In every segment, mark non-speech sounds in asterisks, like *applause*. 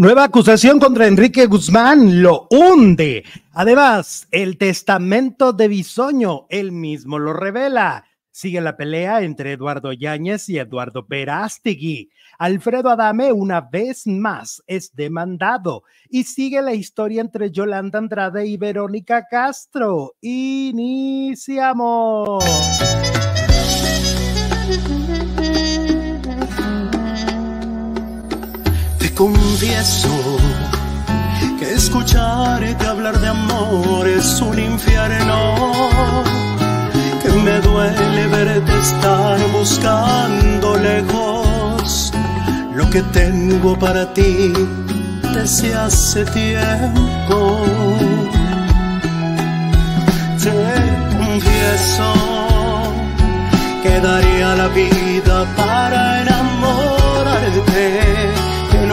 Nueva acusación contra Enrique Guzmán lo hunde. Además, el testamento de Bisoño, él mismo lo revela. Sigue la pelea entre Eduardo Yáñez y Eduardo Perástegui. Alfredo Adame una vez más es demandado y sigue la historia entre Yolanda Andrade y Verónica Castro. Iniciamos. Confieso que escucharte hablar de amor es un infierno, que me duele verte estar buscando lejos lo que tengo para ti desde hace tiempo. Te confieso que daría la vida para enamorarte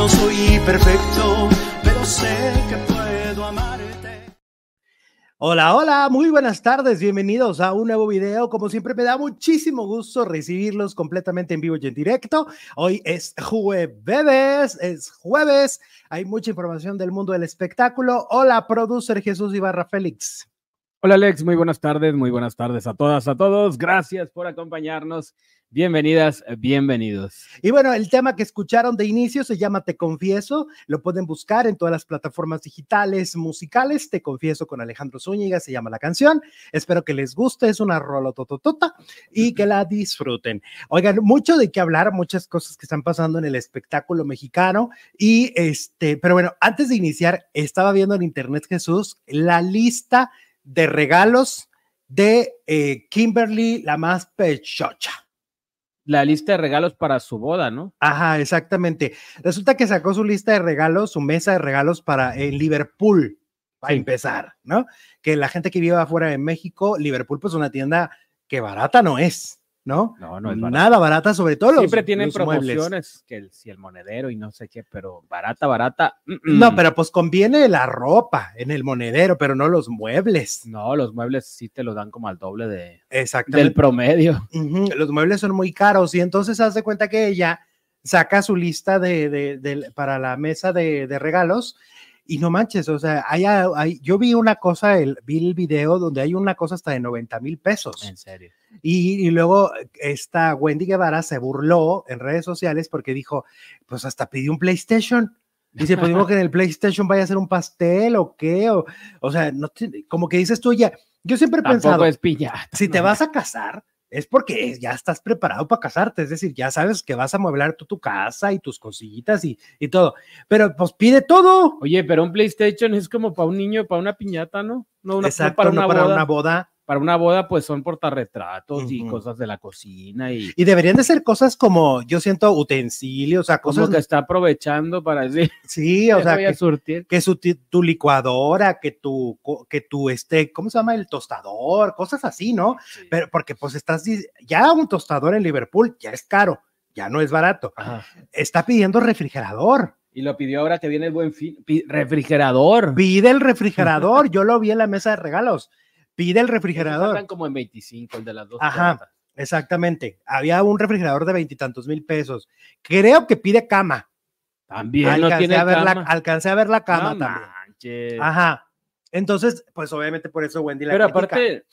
no soy perfecto, pero sé que puedo amarte. Hola, hola, muy buenas tardes, bienvenidos a un nuevo video. Como siempre me da muchísimo gusto recibirlos completamente en vivo y en directo. Hoy es jueves, es jueves, hay mucha información del mundo del espectáculo. Hola, producer Jesús Ibarra Félix. Hola Alex, muy buenas tardes, muy buenas tardes a todas, a todos. Gracias por acompañarnos Bienvenidas, bienvenidos. Y bueno, el tema que escucharon de inicio se llama Te Confieso. Lo pueden buscar en todas las plataformas digitales, musicales. Te Confieso con Alejandro Zúñiga, se llama la canción. Espero que les guste, es una rolotototota y que la disfruten. Oigan, mucho de qué hablar, muchas cosas que están pasando en el espectáculo mexicano. Y este, pero bueno, antes de iniciar, estaba viendo en internet, Jesús, la lista de regalos de eh, Kimberly, la más pechocha la lista de regalos para su boda, ¿no? Ajá, exactamente. Resulta que sacó su lista de regalos, su mesa de regalos para en Liverpool, para empezar, ¿no? Que la gente que vive afuera de México, Liverpool, pues una tienda que barata no es. ¿No? No, no es Nada barata, sobre todo Siempre tienen promociones, que el, si el monedero y no sé qué, pero barata, barata. No, pero pues conviene la ropa en el monedero, pero no los muebles. No, los muebles sí te lo dan como al doble de, del promedio. Los muebles son muy caros y entonces hace cuenta que ella saca su lista de, de, para la mesa de, regalos y no manches, o sea, hay, yo vi una cosa, el, vi el video donde hay una cosa hasta de 90 mil pesos. En serio. Y, luego esta Wendy Guevara se burló en redes sociales porque dijo, pues hasta pidió un PlayStation. Dice, pues digo que en el *laughs* PlayStation vaya a ser un pastel o qué, o, o sea, no como que dices tú ya, yo siempre he pensado, es si te vas a casar, es porque ya estás preparado para casarte, es decir, ya sabes que vas a mueblar tu, tu casa y tus cositas y, y, todo, pero pues pide todo. Oye, pero un PlayStation es como para un niño, para una piñata, ¿no? No, una, para, una, para una boda para una boda, pues son portarretratos y cosas de la cocina. Y, y deberían de ser cosas como, yo siento, utensilios, o sea, cosas. que está aprovechando para decir. *laughs* Sí, o sea, que, que su, tu licuadora, que tu, que tu, este, ¿cómo se llama? El tostador, cosas así, ¿no? Pero porque pues estás, ya un tostador en Liverpool ya es caro, ya no es barato. Está pidiendo refrigerador. Y lo pidió ahora que viene el buen fin. Refrigerador. Pide el *laughs* refrigerador. Yo lo vi en la mesa de regalos pide el refrigerador. Están como en 25 el de las dos. Ajá, exactamente. Había un refrigerador de veintitantos mil pesos. Creo que pide cama. También alcancé no tiene a ver cama. La, alcancé a ver la cama no también. Manches. Ajá. Entonces, pues obviamente por eso Wendy la Pero critica. aparte,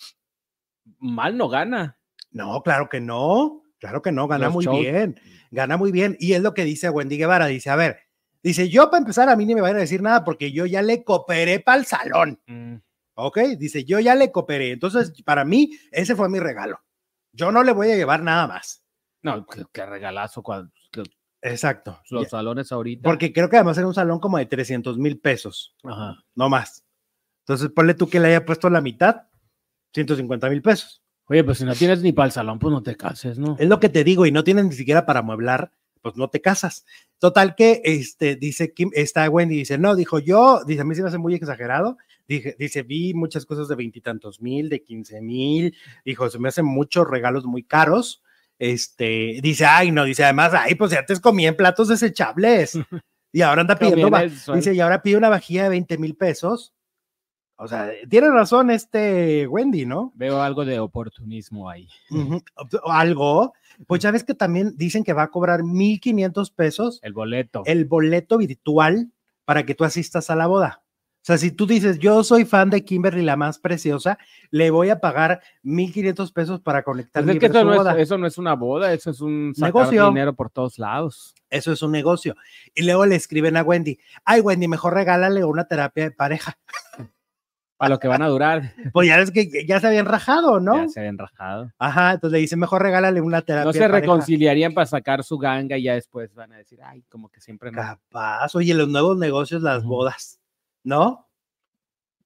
mal no gana. No, claro que no. Claro que no, gana muy bien. Gana muy bien. Y es lo que dice Wendy Guevara. Dice, a ver, dice, yo para empezar a mí ni me van a decir nada porque yo ya le cooperé para el salón. Mm. ¿Ok? Dice, yo ya le cooperé. Entonces, para mí, ese fue mi regalo. Yo no le voy a llevar nada más. No, qué, regalazo. Cuando, Exacto. Los salones ahorita. Porque creo que además era un salón como de 300 mil pesos. Ajá. No más. Entonces, ponle tú que le haya puesto la mitad, 150 mil pesos. Oye, pues si no tienes ni para el salón, pues no te cases, ¿no? Es lo que te digo, y no tienes ni siquiera para amueblar, pues no te casas. Total que, este, dice Kim, está Wendy, dice, no, dijo yo, dice, a mí se me hace muy exagerado, dice, vi muchas cosas de veintitantos mil, de quince mil, dijo, se me hacen muchos regalos muy caros. Este, dice, ay, no, dice, además, ay, pues antes comía en platos desechables. *laughs* Y ahora anda pidiendo, dice, y ahora pide una vajilla de 20 mil pesos. O sea, tiene razón este Wendy, ¿no? Veo algo de oportunismo ahí. Algo. Pues ya ves que también dicen que va a cobrar 1.500 pesos. El boleto. El boleto virtual para que tú asistas a la boda. O sea, si tú dices, yo soy fan de Kimberly, la más preciosa, le voy a pagar 1.500 pesos para conectar Pues es mi que eso su no boda. es, eso no es una boda, eso es un sacar Negocio. dinero por todos lados. Eso es un negocio. Y luego le escriben a Wendy, ay, Wendy, mejor regálale una terapia de pareja. *laughs* Para lo que van a durar, Pues ya es que ya se habían rajado, ¿no? ya se habían rajado. Ajá, entonces le dicen, mejor regálale una terapia No de se pareja. reconciliarían para sacar su ganga y ya después van a decir, ay, como que siempre no. Capaz, oye, los nuevos negocios, las bodas, ¿no?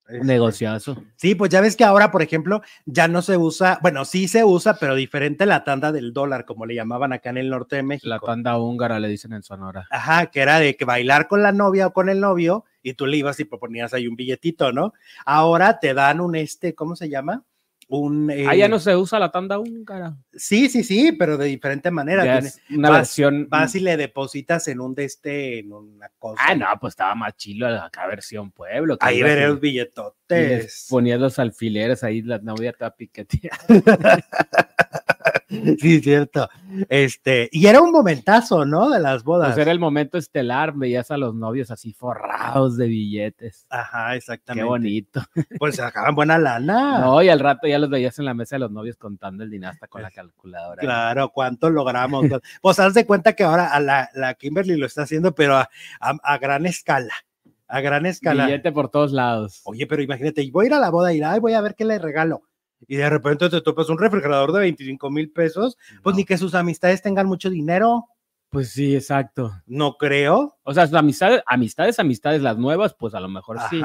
Un negociazo. Sí, pues ya ves que ahora, por ejemplo, ya no se usa, bueno, sí se usa, pero diferente la tanda del dólar, como le llamaban acá en el norte de México. La tanda húngara le dicen en Sonora. Ajá, que era de que bailar con la novia o con el novio y tú le ibas y proponías ahí un billetito, ¿no? Ahora te dan un este, ¿cómo se llama? Un. Ah, ya eh, no se usa la tanda húngara. Sí, sí, sí, pero de diferente manera. Ya Tienes- es una vas- versión. Vas y le depositas en un de este, en una cosa. Ah, no, pues estaba más chilo acá versión pueblo. Ahí veré los billetotes. Ponías los alfileres ahí, la novia te piqueteada. *laughs* *laughs* *laughs* Sí, cierto. Este, y era un momentazo, ¿no? De las bodas. Pues era el momento estelar, veías a los novios así forrados de billetes. Ajá, Qué exactamente. bonito. *laughs* Pues sacaban buena lana. No, y al rato ya los veías en la mesa de los novios contando el dinasta con la calculadora. Claro, ¿cuánto logramos? *laughs* pues haz de cuenta que ahora a la, la Kimberly lo está haciendo, pero a, a- a gran escala. A gran escala. Billete por todos lados. Oye, pero imagínate, voy a ir a la boda y ay, voy a ver qué le regalo. Y de repente te topas un refrigerador de 25 mil pesos, pues No. ni que sus amistades tengan mucho dinero, Pues sí, exacto. no creo. O sea, sus amistades, amistades, amistades, las nuevas, pues a lo mejor sí.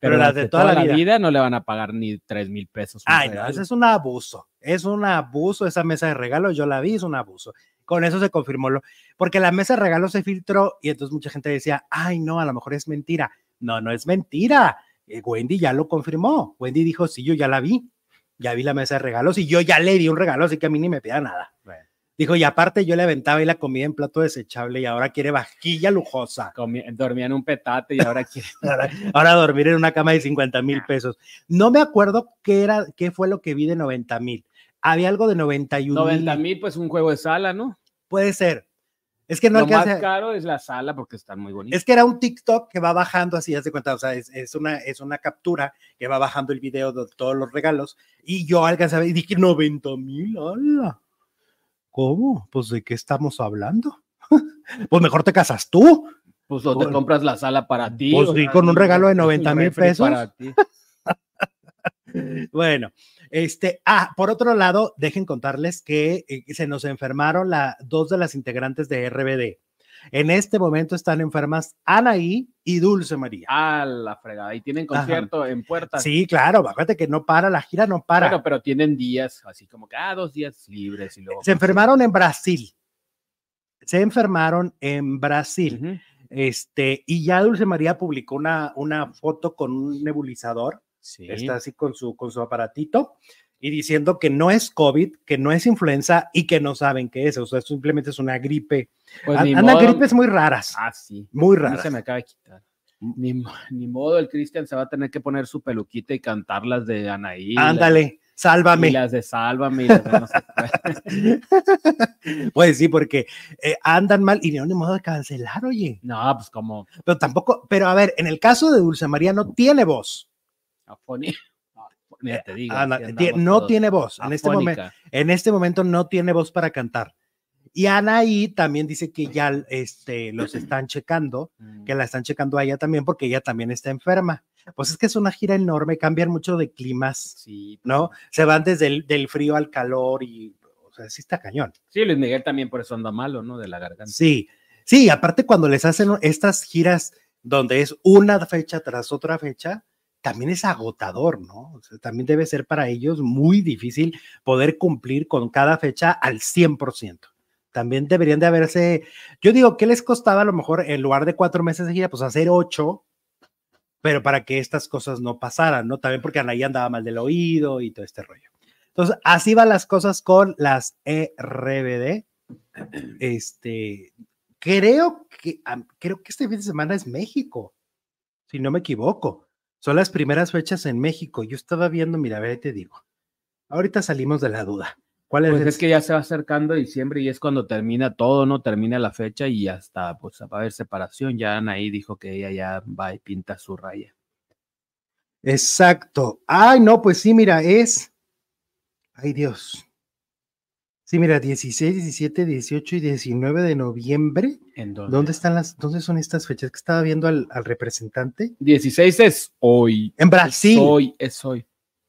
Pero, las de toda, la vida. no le van a pagar ni tres mil pesos. Ay, no, regalo. ese es un abuso. Es un abuso esa mesa de regalos. Yo la vi, es un abuso. Con eso se confirmó lo, porque la mesa de regalos se filtró y entonces mucha gente decía, ay, no, a lo mejor es mentira. No, no es mentira. Eh, Wendy ya lo confirmó. Wendy dijo, sí, yo ya la vi. Ya vi la mesa de regalos y yo ya le di un regalo, así que a mí ni me pida nada. Bueno. Dijo, y aparte yo le aventaba y la comida en plato desechable y ahora quiere vajilla lujosa. Dormía en un petate y ahora quiere. *laughs* Ahora, ahora dormir en una cama de 50 mil pesos. No me acuerdo qué era, qué fue lo que vi de 90 mil. Había algo de 91 90 mil. mil, pues un juego de sala, ¿no? Puede ser. Es que no Lo más caro es la sala porque están muy bonitos. Es que era un TikTok que va bajando así, haz de cuenta, o sea, es, es una, es una captura que va bajando el video de todos los regalos y yo alcancé a ver y dije 90 mil, hola. ¿Cómo? Pues de qué estamos hablando. *laughs* pues mejor te casas tú. Pues o te compras la sala para ti. Pues o sí, con un regalo de un 90 mil pesos. para ti. *laughs* Bueno, este, ah, por otro lado, dejen contarles que eh, se nos enfermaron la, dos de las integrantes de RBD. En este momento están enfermas Anaí y Dulce María. Ah, la fregada. Y tienen Ajá. concierto en puertas. Sí, claro, fíjate que no para, la gira no para. Bueno, pero tienen días, así como que, ah, dos días libres y luego. se enfermaron en Brasil. Se enfermaron en Brasil. Este, y ya Dulce María publicó una, una foto con un nebulizador. Sí. Está así con su, con su aparatito y diciendo que no es COVID, que no es influenza y que no saben qué es. O sea, simplemente es una gripe. Pues Andan gripes muy raras. Ah, sí. Muy raras. se me acaba de quitar. Ni, mo- ni modo, el Cristian se va a tener que poner su peluquita y cantar las de Anaí. Ándale, las- Y sálvame. las de Sálvame. y las de no sé. *laughs* Pues sí, porque eh, andan mal y no ni modo de cancelar, oye. No, pues como Pero tampoco, pero a ver, en el caso de Dulce María no tiene voz. Mira, *laughs* te digo. Andamos no todos. tiene voz. En este, momento, en este momento no tiene voz para cantar. Y Anaí también dice que ya este, los *clears throat* están checando, Mm. que la están checando a ella también porque ella también está enferma. Pues es que es una gira enorme, cambian mucho de climas, Sí, ¿no? Se van desde el del frío al calor y, o sea, sí está cañón. Sí, Luis Miguel también por eso anda malo, ¿no? De la garganta. Sí, sí, aparte cuando les hacen estas giras donde es una fecha tras otra fecha, también es agotador, ¿no? También debe ser para ellos muy difícil poder cumplir con cada fecha al 100%. También deberían de haberse, yo digo, ¿qué les costaba a lo mejor en lugar de cuatro meses de gira, pues hacer ocho, pero para que estas cosas no pasaran, ¿no? También porque Anaí andaba mal del oído y todo este rollo. Entonces, así van las cosas con las E RBD. Este, creo que, creo que este fin de semana es México, si no me equivoco. Son las primeras fechas en México. Yo estaba viendo, mira, a ver, te digo. Ahorita salimos de la duda. ¿Cuál es? Pues el- es que ya se va acercando diciembre y es cuando termina todo, ¿no? Termina la fecha y hasta pues va a haber separación. Ya Anaí dijo que ella ya va y pinta su raya. Exacto. Ay, no, pues sí, mira, es. Ay, Dios. Sí, mira, 16, 17, 18 y 19 de noviembre. ¿En dónde? ¿Dónde están las, dónde son estas fechas? Que estaba viendo al, al representante. 16 es hoy. En Brasil. Es hoy, es hoy.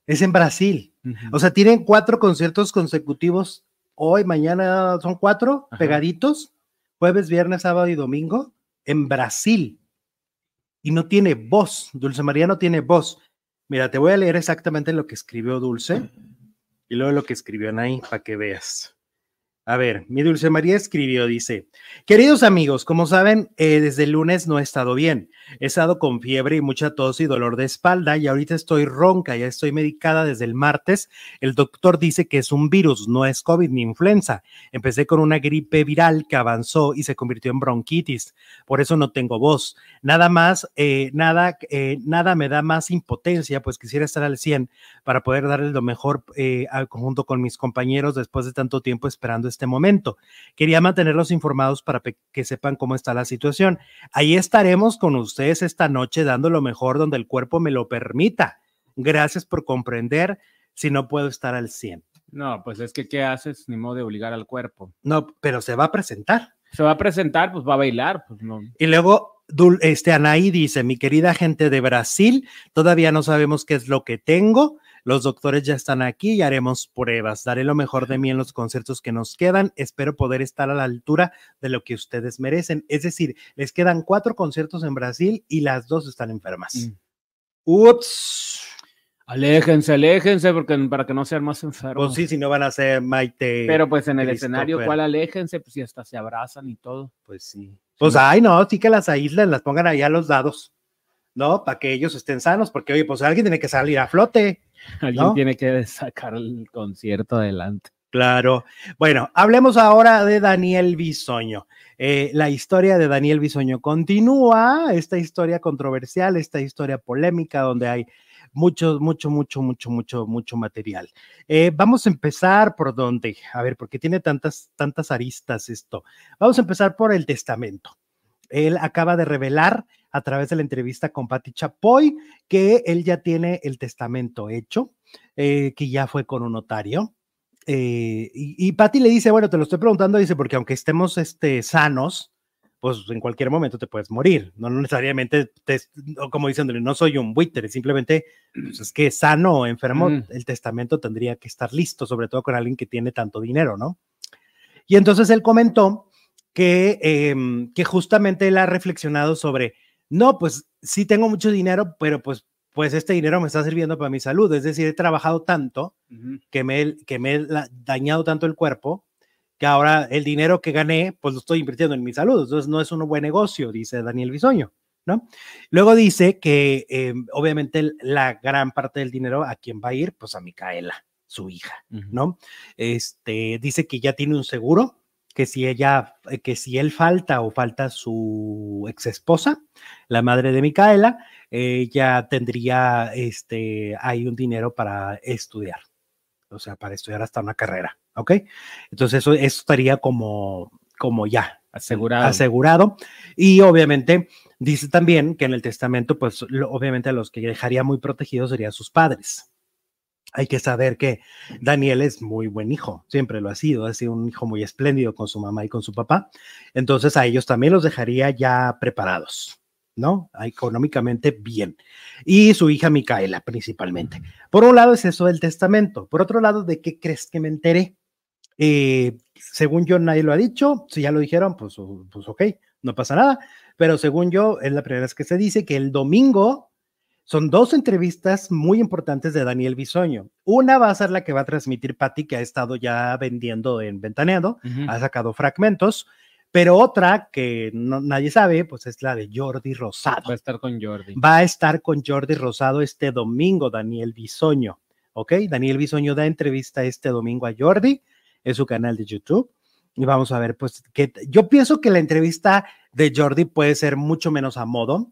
Es en Brasil. O sea, tienen cuatro conciertos consecutivos. Hoy, mañana son cuatro Ajá. pegaditos. Jueves, viernes, sábado y domingo. En Brasil. Y no tiene voz. Dulce María no tiene voz. Mira, te voy a leer exactamente lo que escribió Dulce y luego lo que escribió Anaí para que veas. A ver, mi Dulce María escribió, dice, queridos amigos, como saben, eh, desde el lunes no he estado bien. He estado con fiebre y mucha tos y dolor de espalda y ahorita estoy ronca, ya estoy medicada desde el martes. El doctor dice que es un virus, no es COVID ni influenza. Empecé con una gripe viral que avanzó y se convirtió en bronquitis. Por eso no tengo voz. Nada más, eh, nada, eh, nada me da más impotencia, pues quisiera estar al 100 para poder darles lo mejor eh, al conjunto con mis compañeros después de tanto tiempo esperando este momento. Quería mantenerlos informados para que sepan cómo está la situación. Ahí estaremos con ustedes esta noche dando lo mejor donde el cuerpo me lo permita. Gracias por comprender si no puedo estar al 100. No, pues es que ¿qué haces? Ni modo de obligar al cuerpo. No, pero se va a presentar. Se va a presentar, pues va a bailar, pues no. Y luego, este Anaí dice, mi querida gente de Brasil, todavía no sabemos qué es lo que tengo. Los doctores ya están aquí y haremos pruebas. Daré lo mejor de mí en los conciertos que nos quedan. Espero poder estar a la altura de lo que ustedes merecen. Es decir, les quedan cuatro conciertos en Brasil y las dos están enfermas. Mm. Ups. Aléjense, aléjense, porque para que no sean más enfermos. Pues sí, si no van a ser Maite. Pero pues en el escenario, ¿cuál aléjense? Pues si hasta se abrazan y todo. Pues sí. Pues ay, no, sí que las aíslen, las pongan ahí a los dados, ¿no? Para que ellos estén sanos, porque oye, pues alguien tiene que salir a flote. Alguien tiene que sacar el concierto adelante. Claro. Bueno, hablemos ahora de Daniel Bisoño. Eh, la historia de Daniel Bisoño continúa, esta historia controversial, esta historia polémica, donde hay mucho, mucho, mucho, mucho, mucho, mucho material. Eh, vamos a empezar por donde, a ver, porque tiene tantas, tantas aristas esto. Vamos a empezar por el testamento. Él acaba de revelar a través de la entrevista con Patti Chapoy que él ya tiene el testamento hecho, eh, que ya fue con un notario. Eh, y, y Patti le dice, bueno, te lo estoy preguntando, dice, porque aunque estemos este, sanos, pues en cualquier momento te puedes morir, no necesariamente, te, como diciéndole, no soy un buitre, simplemente pues es que sano o enfermo, Mm. el testamento tendría que estar listo, sobre todo con alguien que tiene tanto dinero, ¿no? Y entonces él comentó que, em, que justamente él ha reflexionado sobre, no, pues sí tengo mucho dinero, pero pues, pues este dinero me está sirviendo para mi salud, es decir, he trabajado tanto que me, que me he dañado tanto el cuerpo que ahora el dinero que gané, pues lo estoy invirtiendo en mi salud. Entonces no es un buen negocio, dice Daniel Bisoño, ¿no? Luego dice que eh, obviamente la gran parte del dinero a quién va a ir, pues a Micaela, su hija. ¿no? Este, dice que ya tiene un seguro, que si ella, eh, que si él falta o falta su ex esposa, la madre de Micaela, ella tendría, este, hay un dinero para estudiar, o sea, para estudiar hasta una carrera, ¿ok? Entonces eso, eso estaría como, como ya Asegurado. asegurado. Y obviamente dice también que en el testamento, pues lo- obviamente a los que dejaría muy protegidos serían sus padres. Hay que saber que Daniel es muy buen hijo, siempre lo ha sido, ha sido un hijo muy espléndido con su mamá y con su papá. Entonces a ellos también los dejaría ya preparados, ¿no? Económicamente bien. Y su hija Micaela principalmente. Por un lado es eso del testamento. Por otro lado, ¿de qué crees que me enteré? Eh, según yo, nadie lo ha dicho. Si ya lo dijeron, pues, pues ok, no pasa nada. Pero según yo, es la primera vez que se dice que el domingo son dos entrevistas muy importantes de Daniel Bisoño. Una va a ser la que va a transmitir Patti, que ha estado ya vendiendo en Ventaneando, Ujú. ha sacado fragmentos. Pero otra que no, nadie sabe, pues es la de Jordi Rosado. Va a estar con Jordi. Va a estar con Jordi Rosado este domingo, Daniel Bisoño. ¿Ok? Daniel Bisoño da entrevista este domingo a Jordi en su canal de YouTube. Y vamos a ver, pues, que yo pienso que la entrevista de Jordi puede ser mucho menos a modo,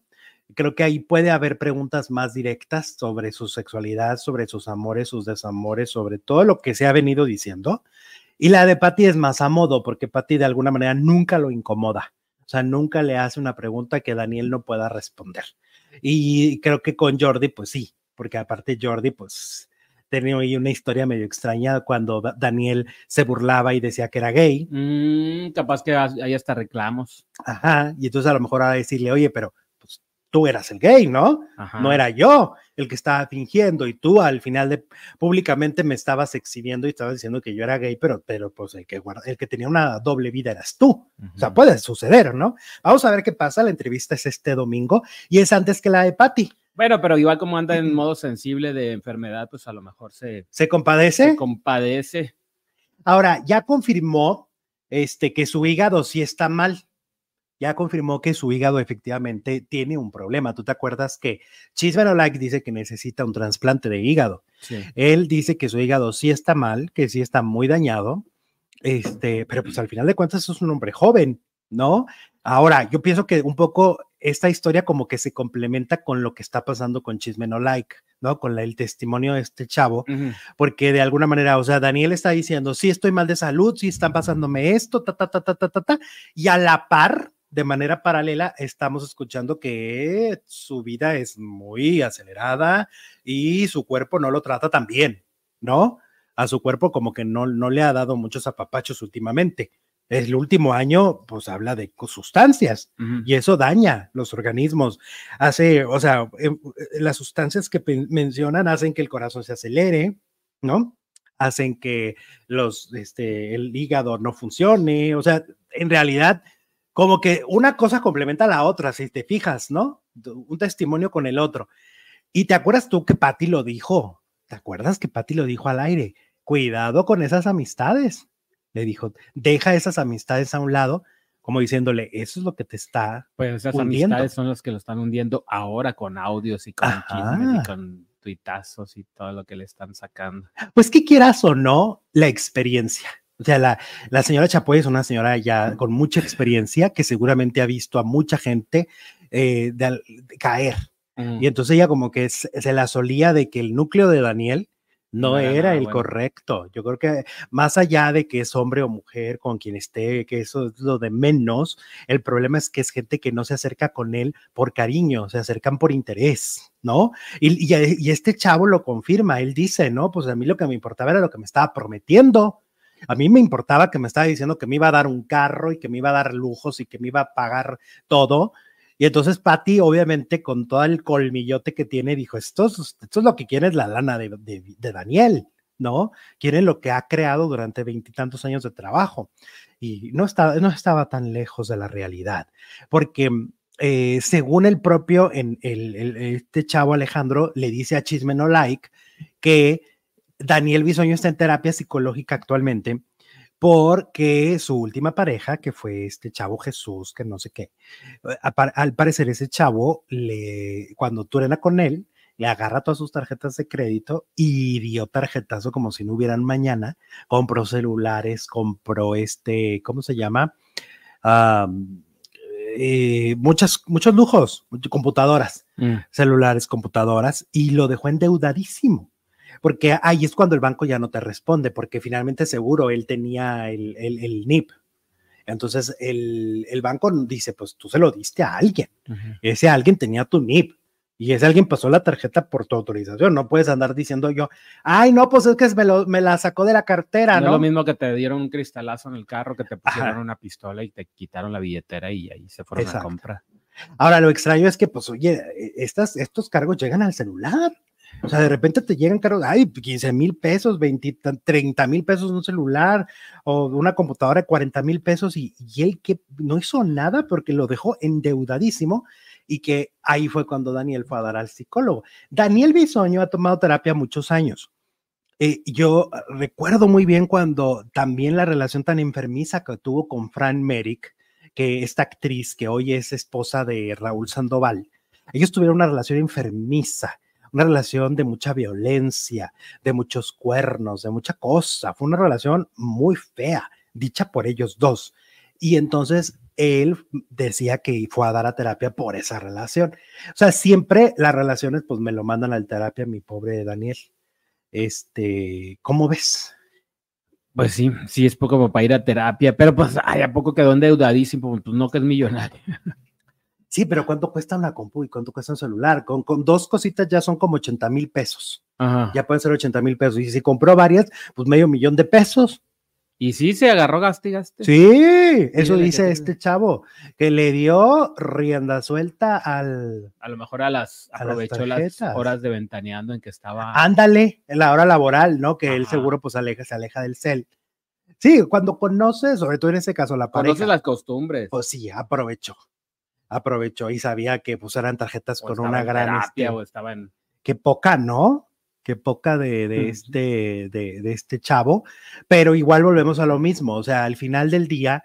creo que ahí puede haber preguntas más directas sobre su sexualidad, sobre sus amores, sus desamores, sobre todo lo que se ha venido diciendo. Y la de Patty es más a modo, porque Patty de alguna manera nunca lo incomoda. O sea, nunca le hace una pregunta que Daniel no pueda responder. Y creo que con Jordi, pues sí, porque aparte Jordi, pues tenía ahí una historia medio extraña cuando Daniel se burlaba y decía que era gay. Mm, capaz que hay hasta reclamos. Ajá, y entonces a lo mejor a decirle, oye, pero tú eras el gay, ¿no? No era yo el que estaba fingiendo y tú al final de públicamente me estabas exhibiendo y estabas diciendo que yo era gay, pero, pero pues el que, el que tenía una doble vida eras tú. O sea, puede suceder, ¿no? Vamos a ver qué pasa. La entrevista es este domingo y es antes que la de Patty. Bueno, pero igual como anda en modo sensible de enfermedad, pues a lo mejor se... ¿Se compadece? Se compadece. Ahora, ya confirmó este, que su hígado sí está mal. Ya confirmó que su hígado efectivamente tiene un problema. ¿Tú te acuerdas que Chisvenolak dice que necesita un trasplante de hígado? Él dice que su hígado sí está mal, que sí está muy dañado, este, pero pues al final de cuentas es un hombre joven, ¿no? Ahora, yo pienso que un poco esta historia como que se complementa con lo que está pasando con Chisme No Like, ¿no? Con el testimonio de este chavo, porque de alguna manera, o sea, Daniel está diciendo, sí, estoy mal de salud, sí, están pasándome esto, ta, ta, ta, ta, ta, ta, ta, y a la par, de manera paralela, estamos escuchando que su vida es muy acelerada y su cuerpo no lo trata tan bien, ¿no? A su cuerpo como que no, no le ha dado muchos apapachos últimamente el último año, pues habla de sustancias y eso daña los organismos. Hace, o sea, em, eh, las sustancias que mencionan hacen que el corazón se acelere, ¿no? Hacen que los, este, el hígado no funcione. O sea, en realidad, como que una cosa complementa a la otra, si te fijas, ¿no? Un testimonio con el otro. Y te acuerdas tú que Patty lo dijo. ¿Te acuerdas que Patty lo dijo al aire? Cuidado con esas amistades le dijo, deja esas amistades a un lado, como diciéndole, eso es lo que te está. Pues esas amistades son las que lo están hundiendo ahora con audios y con chismes y con tuitazos y todo lo que le están sacando. Pues que quieras o no, la experiencia. O sea, la, la señora Chapoy es una señora ya con mucha experiencia que seguramente ha visto a mucha gente eh, caer. Y entonces ella como que se la solía de que el núcleo de Daniel no, era, el correcto. Yo creo que más allá de que es hombre o mujer con quien esté, que eso es lo de menos, el problema es que es gente que no se acerca con él por cariño, se acercan por interés, ¿no? Y, y, este chavo lo confirma, él dice, ¿no? Pues a mí lo que me importaba era lo que me estaba prometiendo. A mí me importaba que me estaba diciendo que me iba a dar un carro y que me iba a dar lujos y que me iba a pagar todo y entonces Patty, obviamente, con todo el colmillote que tiene, dijo, esto es, esto es lo que quiere la lana de, de, Daniel, ¿no? Quieren lo que ha creado durante veintitantos años de trabajo. Y no, estaba, no estaba tan lejos de la realidad, porque eh, según el propio, en el, este chavo Alejandro le dice a Chisme No Like que Daniel Bisoño está en terapia psicológica actualmente porque su última pareja, que fue este chavo Jesús, que no sé qué, eh, al parecer ese chavo, le, cuando turena con él, le agarra todas sus tarjetas de crédito y dio tarjetazo como si no hubieran mañana, compró celulares, compró este, ¿cómo se llama? Eh, muchas, muchos lujos, computadoras, mm. celulares, computadoras, y lo dejó endeudadísimo porque ahí es cuando el banco ya no te responde, porque finalmente seguro él tenía el, el, NIP. Entonces el, el, banco dice, pues tú se lo diste a alguien. Ese alguien tenía tu NIP. Y ese alguien pasó la tarjeta por tu autorización. No puedes andar diciendo yo, ay, no, pues es que me, lo, me la sacó de la cartera, ¿no? Es lo mismo que te dieron un cristalazo en el carro, que te pusieron una pistola y te quitaron la billetera y ahí se fueron a comprar. Ahora, lo extraño es que, pues, oye, estas, estos cargos llegan al celular. O sea, de repente te llegan caros, ay, 15 mil pesos, 20, 30 mil pesos un celular o una computadora de 40 mil pesos y, él que no hizo nada porque lo dejó endeudadísimo y que ahí fue cuando Daniel fue a dar al psicólogo. Daniel Bisoño ha tomado terapia muchos años. Eh, yo recuerdo muy bien cuando también la relación tan enfermiza que tuvo con Fran Merrick, que esta actriz que hoy es esposa de Raúl Sandoval, ellos tuvieron una relación enfermiza una relación de mucha violencia, de muchos cuernos, de mucha cosa. Fue una relación muy fea, dicha por ellos dos. Y entonces él decía que fue a dar a terapia por esa relación. O sea, siempre las relaciones, pues me lo mandan a la terapia, mi pobre Daniel. Este, ¿cómo ves? Pues sí, sí es poco para ir a terapia, pero pues, ay, ¿a poco quedó endeudadísimo? Pues no que es millonario. *laughs* Sí, pero ¿cuánto cuesta una compu y cuánto cuesta un celular? Con, con dos cositas ya son como 80 mil pesos. Ajá. Ya pueden ser 80 mil pesos. Y si compró varias, pues medio millón de pesos. Y sí se agarró gaste, y gaste. Sí, eso dice este chavo, que le dio rienda suelta al... A lo mejor a las A aprovechó las, horas de ventaneando en que estaba. Ándale, en la hora laboral, ¿no? Que él seguro pues aleja, se aleja del cel. Sí, cuando conoces, sobre todo en este caso la pareja, Conoce las costumbres. pues sí, aprovechó. Aprovechó y sabía que pues eran tarjetas o con una gran... terapia, este, o estaba en. que poca, ¿no? Que poca de, de este, de, de este chavo, pero igual volvemos a lo mismo, o sea, al final del día,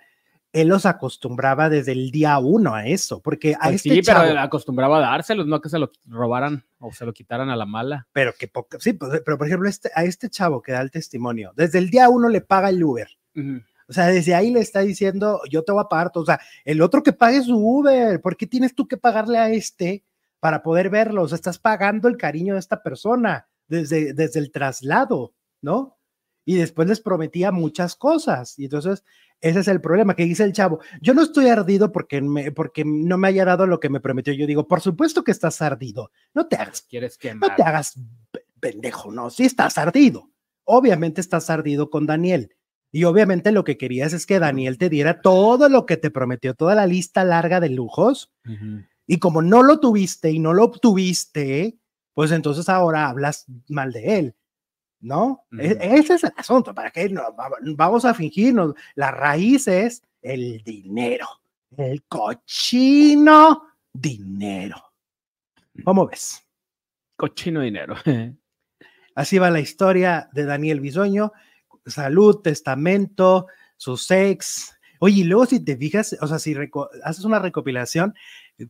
él los acostumbraba desde el día uno a eso, porque a Pues este sí, chavo, pero acostumbraba a dárselos, no que se lo robaran o se lo quitaran a la mala. pero que poca, sí, pues, pero por ejemplo, este, a este chavo que da el testimonio, desde el día uno le paga el Uber, Ujú. O sea, desde ahí le está diciendo, yo te voy a pagar o sea, el otro que pague su Uber, ¿por qué tienes tú que pagarle a este para poder verlo? O sea, estás pagando el cariño de esta persona desde, desde el traslado, ¿no? Y después les prometía muchas cosas. Y entonces, ese es el problema que dice el chavo. Yo no estoy ardido porque, me, porque no me haya dado lo que me prometió. Yo digo, por supuesto que estás ardido. No te hagas Quieres no quemar. te hagas pe- pendejo, no, sí estás ardido. Obviamente estás ardido con Daniel. Y obviamente lo que querías es que Daniel te diera todo lo que te prometió, toda la lista larga de lujos. Y como no lo tuviste y no lo obtuviste, pues entonces ahora hablas mal de él. ¿No? E-. Ese es el asunto. ¿Para qué no? Va- vamos a fingirnos? La raíz es el dinero. El cochino dinero. ¿Cómo ves? Cochino dinero. *laughs* Así va la historia de Daniel Bisoño, salud, testamento, sus ex. Oye, y luego si te fijas, o sea, si haces una recopilación,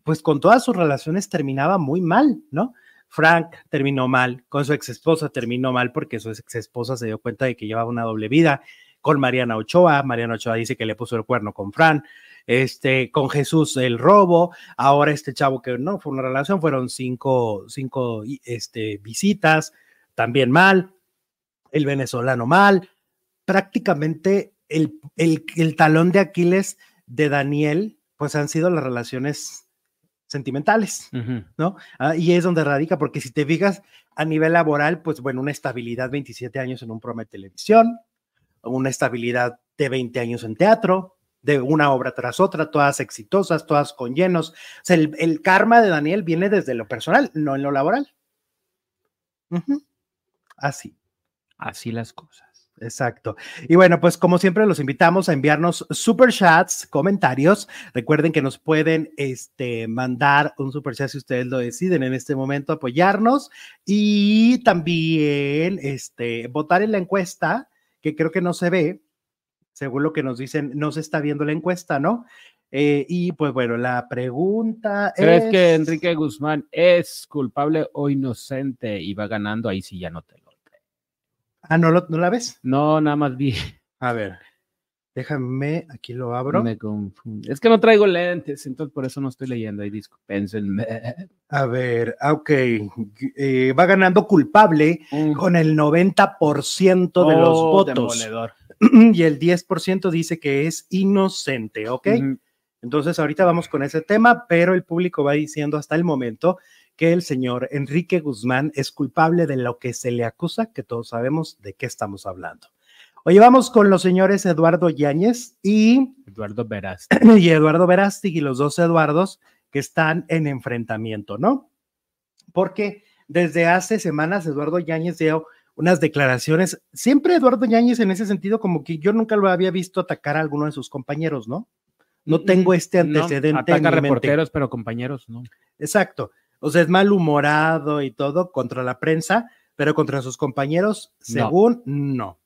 pues con todas sus relaciones terminaba muy mal, ¿no? Frank terminó mal, con su ex esposa terminó mal porque su ex esposa se dio cuenta de que llevaba una doble vida. Con Mariana Ochoa, Mariana Ochoa dice que le puso el cuerno con Fran, este, con Jesús el robo, ahora este chavo que no fue una relación, fueron cinco, cinco este, visitas, también mal, el venezolano mal, prácticamente el, el, el talón de Aquiles de Daniel, pues han sido las relaciones sentimentales. ¿no? Ah, y es donde radica, porque si te fijas a nivel laboral, pues bueno, una estabilidad 27 años en un programa de televisión, una estabilidad de 20 años en teatro, de una obra tras otra, todas exitosas, todas con llenos. O sea, el, el karma de Daniel viene desde lo personal, no en lo laboral. Así. Así las cosas. Exacto. Y bueno, pues como siempre los invitamos a enviarnos super chats, comentarios. Recuerden que nos pueden este, mandar un super chat si ustedes lo deciden en este momento, apoyarnos y también este, votar en la encuesta, que creo que no se ve, según lo que nos dicen, no se está viendo la encuesta, ¿no? Eh, y pues bueno, la pregunta ¿Crees es... que Enrique Guzmán es culpable o inocente y va ganando? Ahí sí ya no te lo. Ah, ¿no, lo- ¿no la ves? No, nada más vi. A ver, déjame, aquí lo abro. Me confundo. Es que no traigo lentes, entonces por eso no estoy leyendo. Ahí. A ver, ah, ok, eh, va ganando culpable con el 90% de los Oh, votos demoledor. *clears throat* y el 10% dice que es inocente, ¿ok? Entonces ahorita vamos con ese tema, pero el público va diciendo hasta el momento que el señor Enrique Guzmán es culpable de lo que se le acusa, que todos sabemos de qué estamos hablando. Oye, vamos con los señores Eduardo Yáñez y, Eduardo Verás. *clears throat* y Eduardo Verástegui, los dos Eduardos que están en enfrentamiento, ¿no? Porque desde hace semanas Eduardo Yáñez dio unas declaraciones, siempre Eduardo Yáñez en ese sentido como que yo nunca lo había visto atacar a alguno de sus compañeros, ¿no? No tengo este No, antecedente. en ataca mente. reporteros, pero compañeros, ¿no? Exacto. O sea, es malhumorado y todo contra la prensa, pero contra sus compañeros, según no.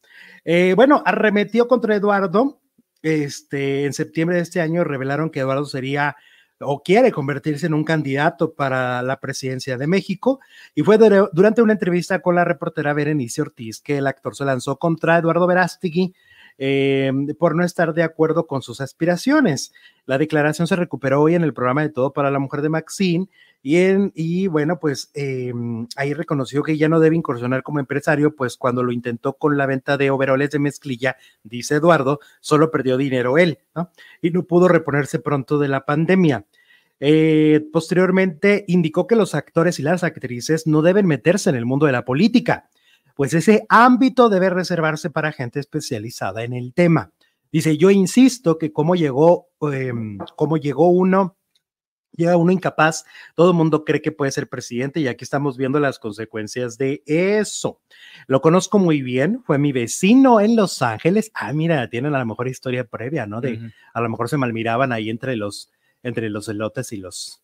Eh, bueno, arremetió contra Eduardo. Este, en septiembre de este año revelaron que Eduardo sería o quiere convertirse en un candidato para la presidencia de México. Y fue dura- durante una entrevista con la reportera Berenice Ortiz que el actor se lanzó contra Eduardo Verástegui eh, por no estar de acuerdo con sus aspiraciones. La declaración se recuperó hoy en el programa de Todo para la Mujer de Maxine y, y bueno, pues eh, ahí reconoció que ya no debe incursionar como empresario, pues cuando lo intentó con la venta de overoles de mezclilla, dice Eduardo, solo perdió dinero él, ¿no? Y no pudo reponerse pronto de la pandemia. Eh, posteriormente indicó que los actores y las actrices no deben meterse en el mundo de la política, pues ese ámbito debe reservarse para gente especializada en el tema. Dice, yo insisto que cómo llegó, eh, cómo llegó uno, llega uno incapaz, todo el mundo cree que puede ser presidente y aquí estamos viendo las consecuencias de eso. Lo conozco muy bien, fue mi vecino en Los Ángeles. Ah, mira, tienen a lo mejor historia previa, ¿no? De, uh -huh. a lo mejor se malmiraban ahí entre los entre los elotes y los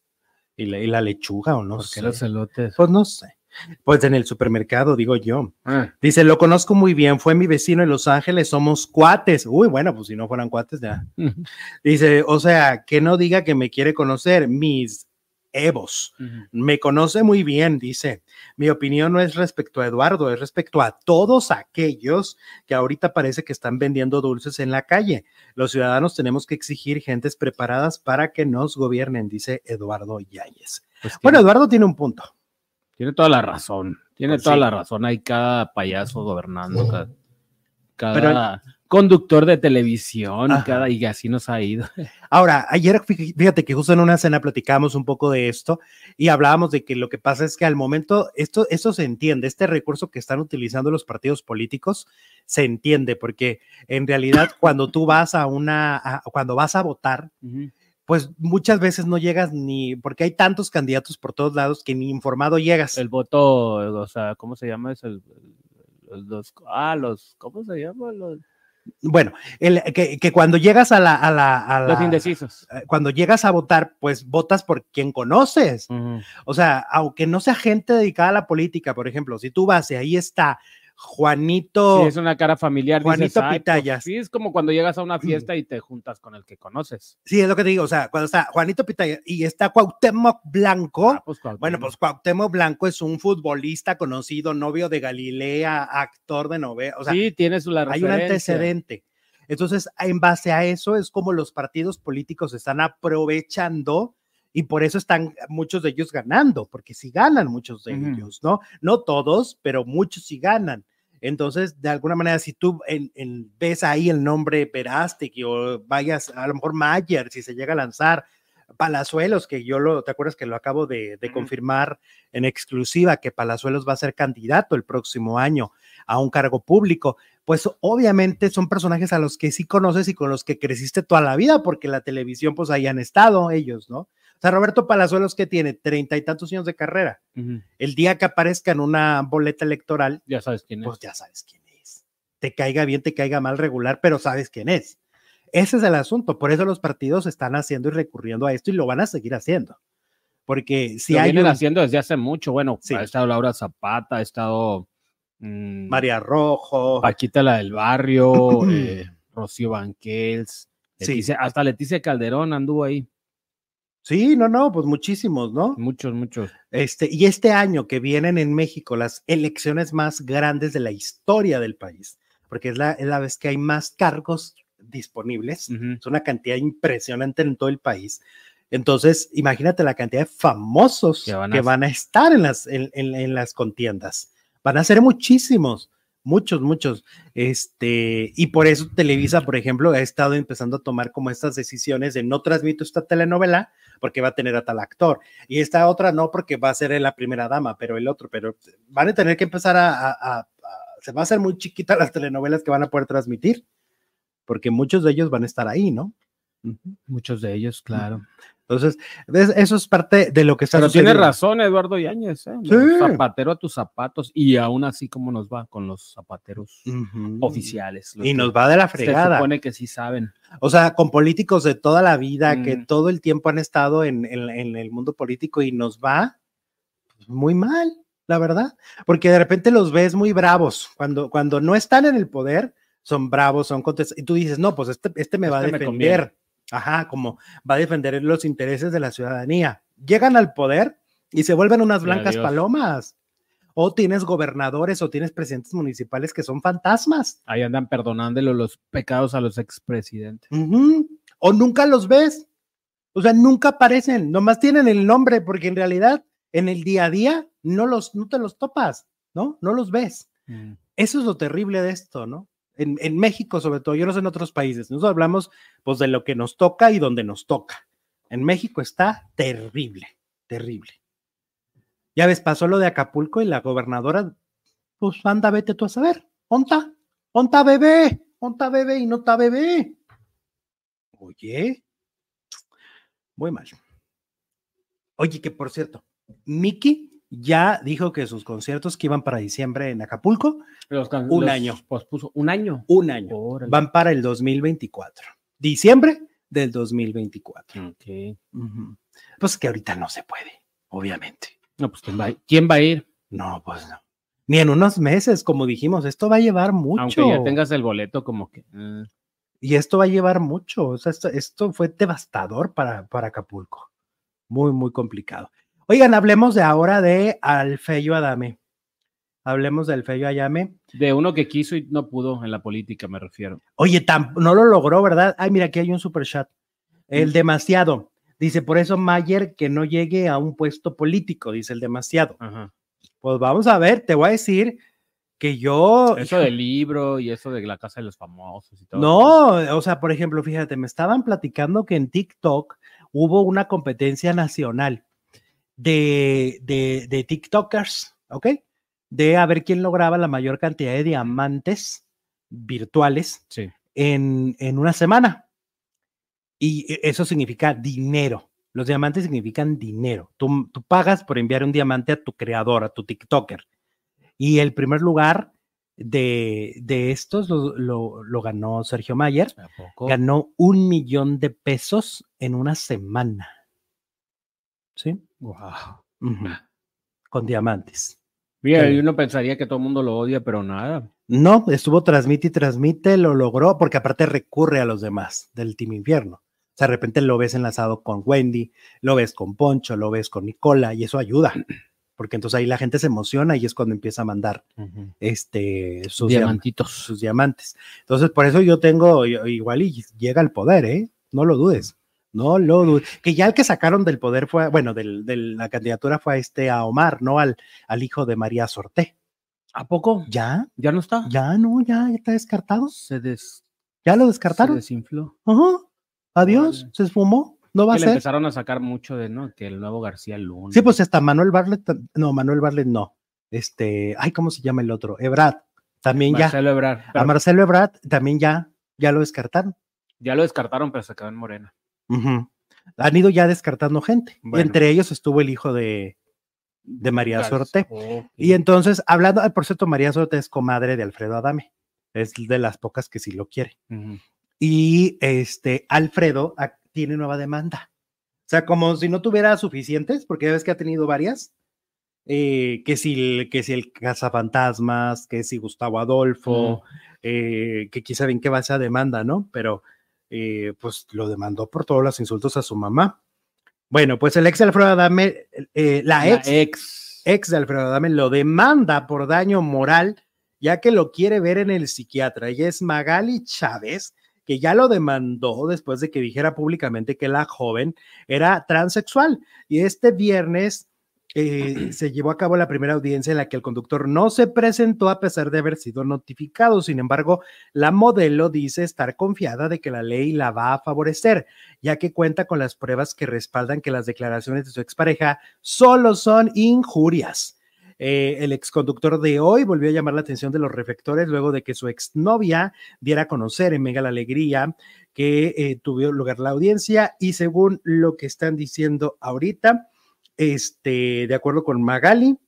y la, y la lechuga o no ¿Por sé. qué los elotes? Pues no sé. Pues en el supermercado, digo yo. Ah. Dice, lo conozco muy bien, fue mi vecino en Los Ángeles, somos cuates. Uy, bueno, pues si no fueran cuates, ya. Uh -huh. Dice, o sea, que no diga que me quiere conocer, mis Evos. Uh -huh. Me conoce muy bien, dice. Mi opinión no es respecto a Eduardo, es respecto a todos aquellos que ahorita parece que están vendiendo dulces en la calle. Los ciudadanos tenemos que exigir gentes preparadas para que nos gobiernen, dice Eduardo Yáñez. Pues bueno, Eduardo tiene un punto. Tiene toda la razón, tiene pues toda sí. la razón. Hay cada payaso gobernando, cada, cada Pero, conductor de televisión, cada, y así nos ha ido. *laughs* Ahora, ayer, fíjate que justo en una cena platicábamos un poco de esto y hablábamos de que lo que pasa es que al momento, esto, esto se entiende, este recurso que están utilizando los partidos políticos se entiende, porque en realidad cuando tú vas a una, a, cuando vas a votar, uh -huh pues muchas veces no llegas ni, porque hay tantos candidatos por todos lados que ni informado llegas. El voto, o sea, ¿cómo se llama? Es el, los, ah, los, ¿cómo se llama? Los... Bueno, el, que, que, cuando llegas a la, a la, a la, Los indecisos. Cuando llegas a votar, pues votas por quien conoces. Uh -huh. O sea, aunque no sea gente dedicada a la política, por ejemplo, si tú vas y ahí está Juanito. Sí, es una cara familiar. Juanito dices, pues Pitayas. Pues, sí, es como cuando llegas a una fiesta y te juntas con el que conoces. Sí, es lo que te digo. O sea, cuando está Juanito Pitayas y está Cuauhtémoc Blanco. Ah, pues, Cuauhtémoc. Bueno, pues Cuauhtémoc Blanco es un futbolista conocido, novio de Galilea, actor de novela. O sea, sí, tiene su la Hay un antecedente. Entonces, en base a eso es como los partidos políticos están aprovechando y por eso están muchos de ellos ganando, porque si sí ganan muchos de uh -huh. ellos, ¿no? No todos, pero muchos sí ganan. Entonces, de alguna manera, si tú en, en, ves ahí el nombre Verástegui o vayas, a lo mejor Mayer, si se llega a lanzar, Palazuelos, que yo lo, ¿te acuerdas que lo acabo de, de uh -huh. confirmar en exclusiva, que Palazuelos va a ser candidato el próximo año a un cargo público? Pues obviamente son personajes a los que sí conoces y con los que creciste toda la vida, porque la televisión, pues ahí han estado ellos, ¿no? O sea, Roberto Palazuelos, que tiene treinta y tantos años de carrera, uh -huh. el día que aparezca en una boleta electoral, ya sabes quién es. Pues ya sabes quién es. Te caiga bien, te caiga mal, regular, pero sabes quién es. Ese es el asunto. Por eso los partidos están haciendo y recurriendo a esto y lo van a seguir haciendo. Porque si lo hay. Vienen un... haciendo desde hace mucho. Bueno, sí. ha estado Laura Zapata, ha estado. Mmm, María Rojo. Paquita la del Barrio, *clears throat* eh, Rocío Banquels. Leticia, sí. Hasta Leticia Calderón anduvo ahí. Sí, no, no, pues muchísimos, ¿no? Muchos, muchos. Este, y este año que vienen en México las elecciones más grandes de la historia del país, porque es la, es la vez que hay más cargos disponibles, uh -huh. es una cantidad impresionante en todo el país. Entonces, imagínate la cantidad de famosos que van a, que van a estar en las, en, en, en las contiendas. Van a ser muchísimos muchos, muchos. Este, y por eso Televisa, por ejemplo, ha estado empezando a tomar como estas decisiones de no transmito esta telenovela porque va a tener a tal actor. Y esta otra no porque va a ser la primera dama, pero el otro, pero van a tener que empezar a, a, a, a se va a hacer muy chiquita las telenovelas que van a poder transmitir, porque muchos de ellos van a estar ahí, ¿no? Muchos de ellos, claro. Entonces, eso es parte de lo que está Pero tiene razón Eduardo Yáñez, ¿eh? sí. zapatero a tus zapatos, y aún así como nos va con los zapateros uh -huh. oficiales. Y nos va de la fregada. Se supone que sí saben. O sea, con políticos de toda la vida, mm. que todo el tiempo han estado en, en, en el mundo político y nos va muy mal, la verdad, porque de repente los ves muy bravos, cuando, cuando no están en el poder, son bravos, son contestados, y tú dices, no, pues este, este me este va a defender. Ajá, como va a defender los intereses de la ciudadanía. Llegan al poder y se vuelven unas blancas palomas. o tienes gobernadores o tienes presidentes municipales que son fantasmas. Ahí andan perdonándole los pecados a los expresidentes. O nunca los ves. O sea, nunca aparecen, nomás tienen el nombre, porque en realidad en el día a día no, los, no te los topas, ¿no? No los ves. Mm. Eso es lo terrible de esto, ¿no? En, México, sobre todo, yo no sé en otros países, nosotros hablamos pues de lo que nos toca y donde nos toca. En México está terrible, terrible. Ya ves, pasó lo de Acapulco y la gobernadora, pues anda, vete tú a saber, onta, onta bebé, onta bebé y no está bebé. Oye, muy mal. Oye, que por cierto, Miki ya dijo que sus conciertos que iban para diciembre en Acapulco, un año. Pospuso un año. Un año. Van para el 2024. Diciembre del 2024. Ok. Pues que ahorita no se puede, obviamente. No, pues ¿quién va, ¿quién va a ir? No, pues no. Ni en unos meses, como dijimos, esto va a llevar mucho. Aunque ya tengas el boleto, como que. Eh. Y esto va a llevar mucho. O sea, esto, fue devastador para, para Acapulco. Muy, muy complicado. Oigan, hablemos de ahora de Alfeyo Adame. Hablemos de Alfeyo Adame. De uno que quiso y no pudo en la política, me refiero. Oye, no lo logró, ¿verdad? Ay, mira, aquí hay un super chat. El demasiado. Dice, por eso Mayer que no llegue a un puesto político, dice el demasiado. Pues vamos a ver, te voy a decir que yo... Eso del libro y eso de la casa de los famosos y todo. No, o sea, por ejemplo, fíjate, me estaban platicando que en TikTok hubo una competencia nacional de, de, TikTokers, ¿ok? De a ver quién lograba la mayor cantidad de diamantes virtuales en, en una semana. Y e, eso significa dinero. Los diamantes significan dinero. Tú, tú, pagas por enviar un diamante a tu creador, a tu TikToker. Y el primer lugar de, de estos lo, lo, ganó Sergio Mayer. Ganó un millón de pesos en una semana. ¿Sí? Wow. Con diamantes. Mira, uno pensaría que todo el mundo lo odia, pero nada. No, estuvo transmite y transmite, lo logró, porque aparte recurre a los demás del Team Infierno. O sea, de repente lo ves enlazado con Wendy, lo ves con Poncho, lo ves con Nicola, y eso ayuda, *clears throat* porque entonces ahí la gente se emociona y es cuando empieza a mandar este, sus diamantitos. sus diamantes. Entonces, por eso yo tengo, igual y llega al poder, ¿eh? No lo dudes. No lo que ya el que sacaron del poder fue, bueno, de la candidatura fue a este, a Omar, ¿no? Al, al hijo de María Sorté. ¿A poco? ¿Ya? ¿Ya no está? Ya no, ya, está descartado. Se des... ¿Ya lo descartaron? Se desinfló. Ajá. Adiós, se esfumó. No va a ser. empezaron a sacar mucho de, ¿no? Que el nuevo García Luna. Sí, pues hasta Manuel Barlet, no, Manuel Barlet no. Este, ay, ¿cómo se llama el otro? Ebrad. También ya. Marcelo Ebrard. A Marcelo Ebrard también ya, ya lo descartaron. Ya lo descartaron, pero se quedó en Morena. Han ido ya descartando gente. Entre ellos estuvo el hijo de, de María Sorte. Y entonces, hablando, por cierto, María Sorte es comadre de Alfredo Adame. Es de las pocas que sí lo quiere. Y este, Alfredo tiene nueva demanda. O sea, como si no tuviera suficientes, porque ya ves que ha tenido varias. Eh, que, si, que si el Cazafantasmas, que si Gustavo Adolfo, eh, que quizá ven que va esa demanda, ¿no? Pero eh, pues lo demandó por todos los insultos a su mamá. Bueno, pues el ex de Alfredo Adame, eh, la, ex, ex, de Alfredo Adame lo demanda por daño moral, ya que lo quiere ver en el psiquiatra. Y es Magali Chávez, que ya lo demandó después de que dijera públicamente que la joven era transexual. Y este viernes eh, *clears throat* se llevó a cabo la primera audiencia en la que el conductor no se presentó a pesar de haber sido notificado. Sin embargo, la modelo dice estar confiada de que la ley la va a favorecer, ya que cuenta con las pruebas que respaldan que las declaraciones de su expareja solo son injurias. Eh, el exconductor de hoy volvió a llamar la atención de los reflectores luego de que su exnovia diera a conocer en Mega la Alegría que eh, tuvo lugar la audiencia y según lo que están diciendo ahorita, este, de acuerdo con Magali,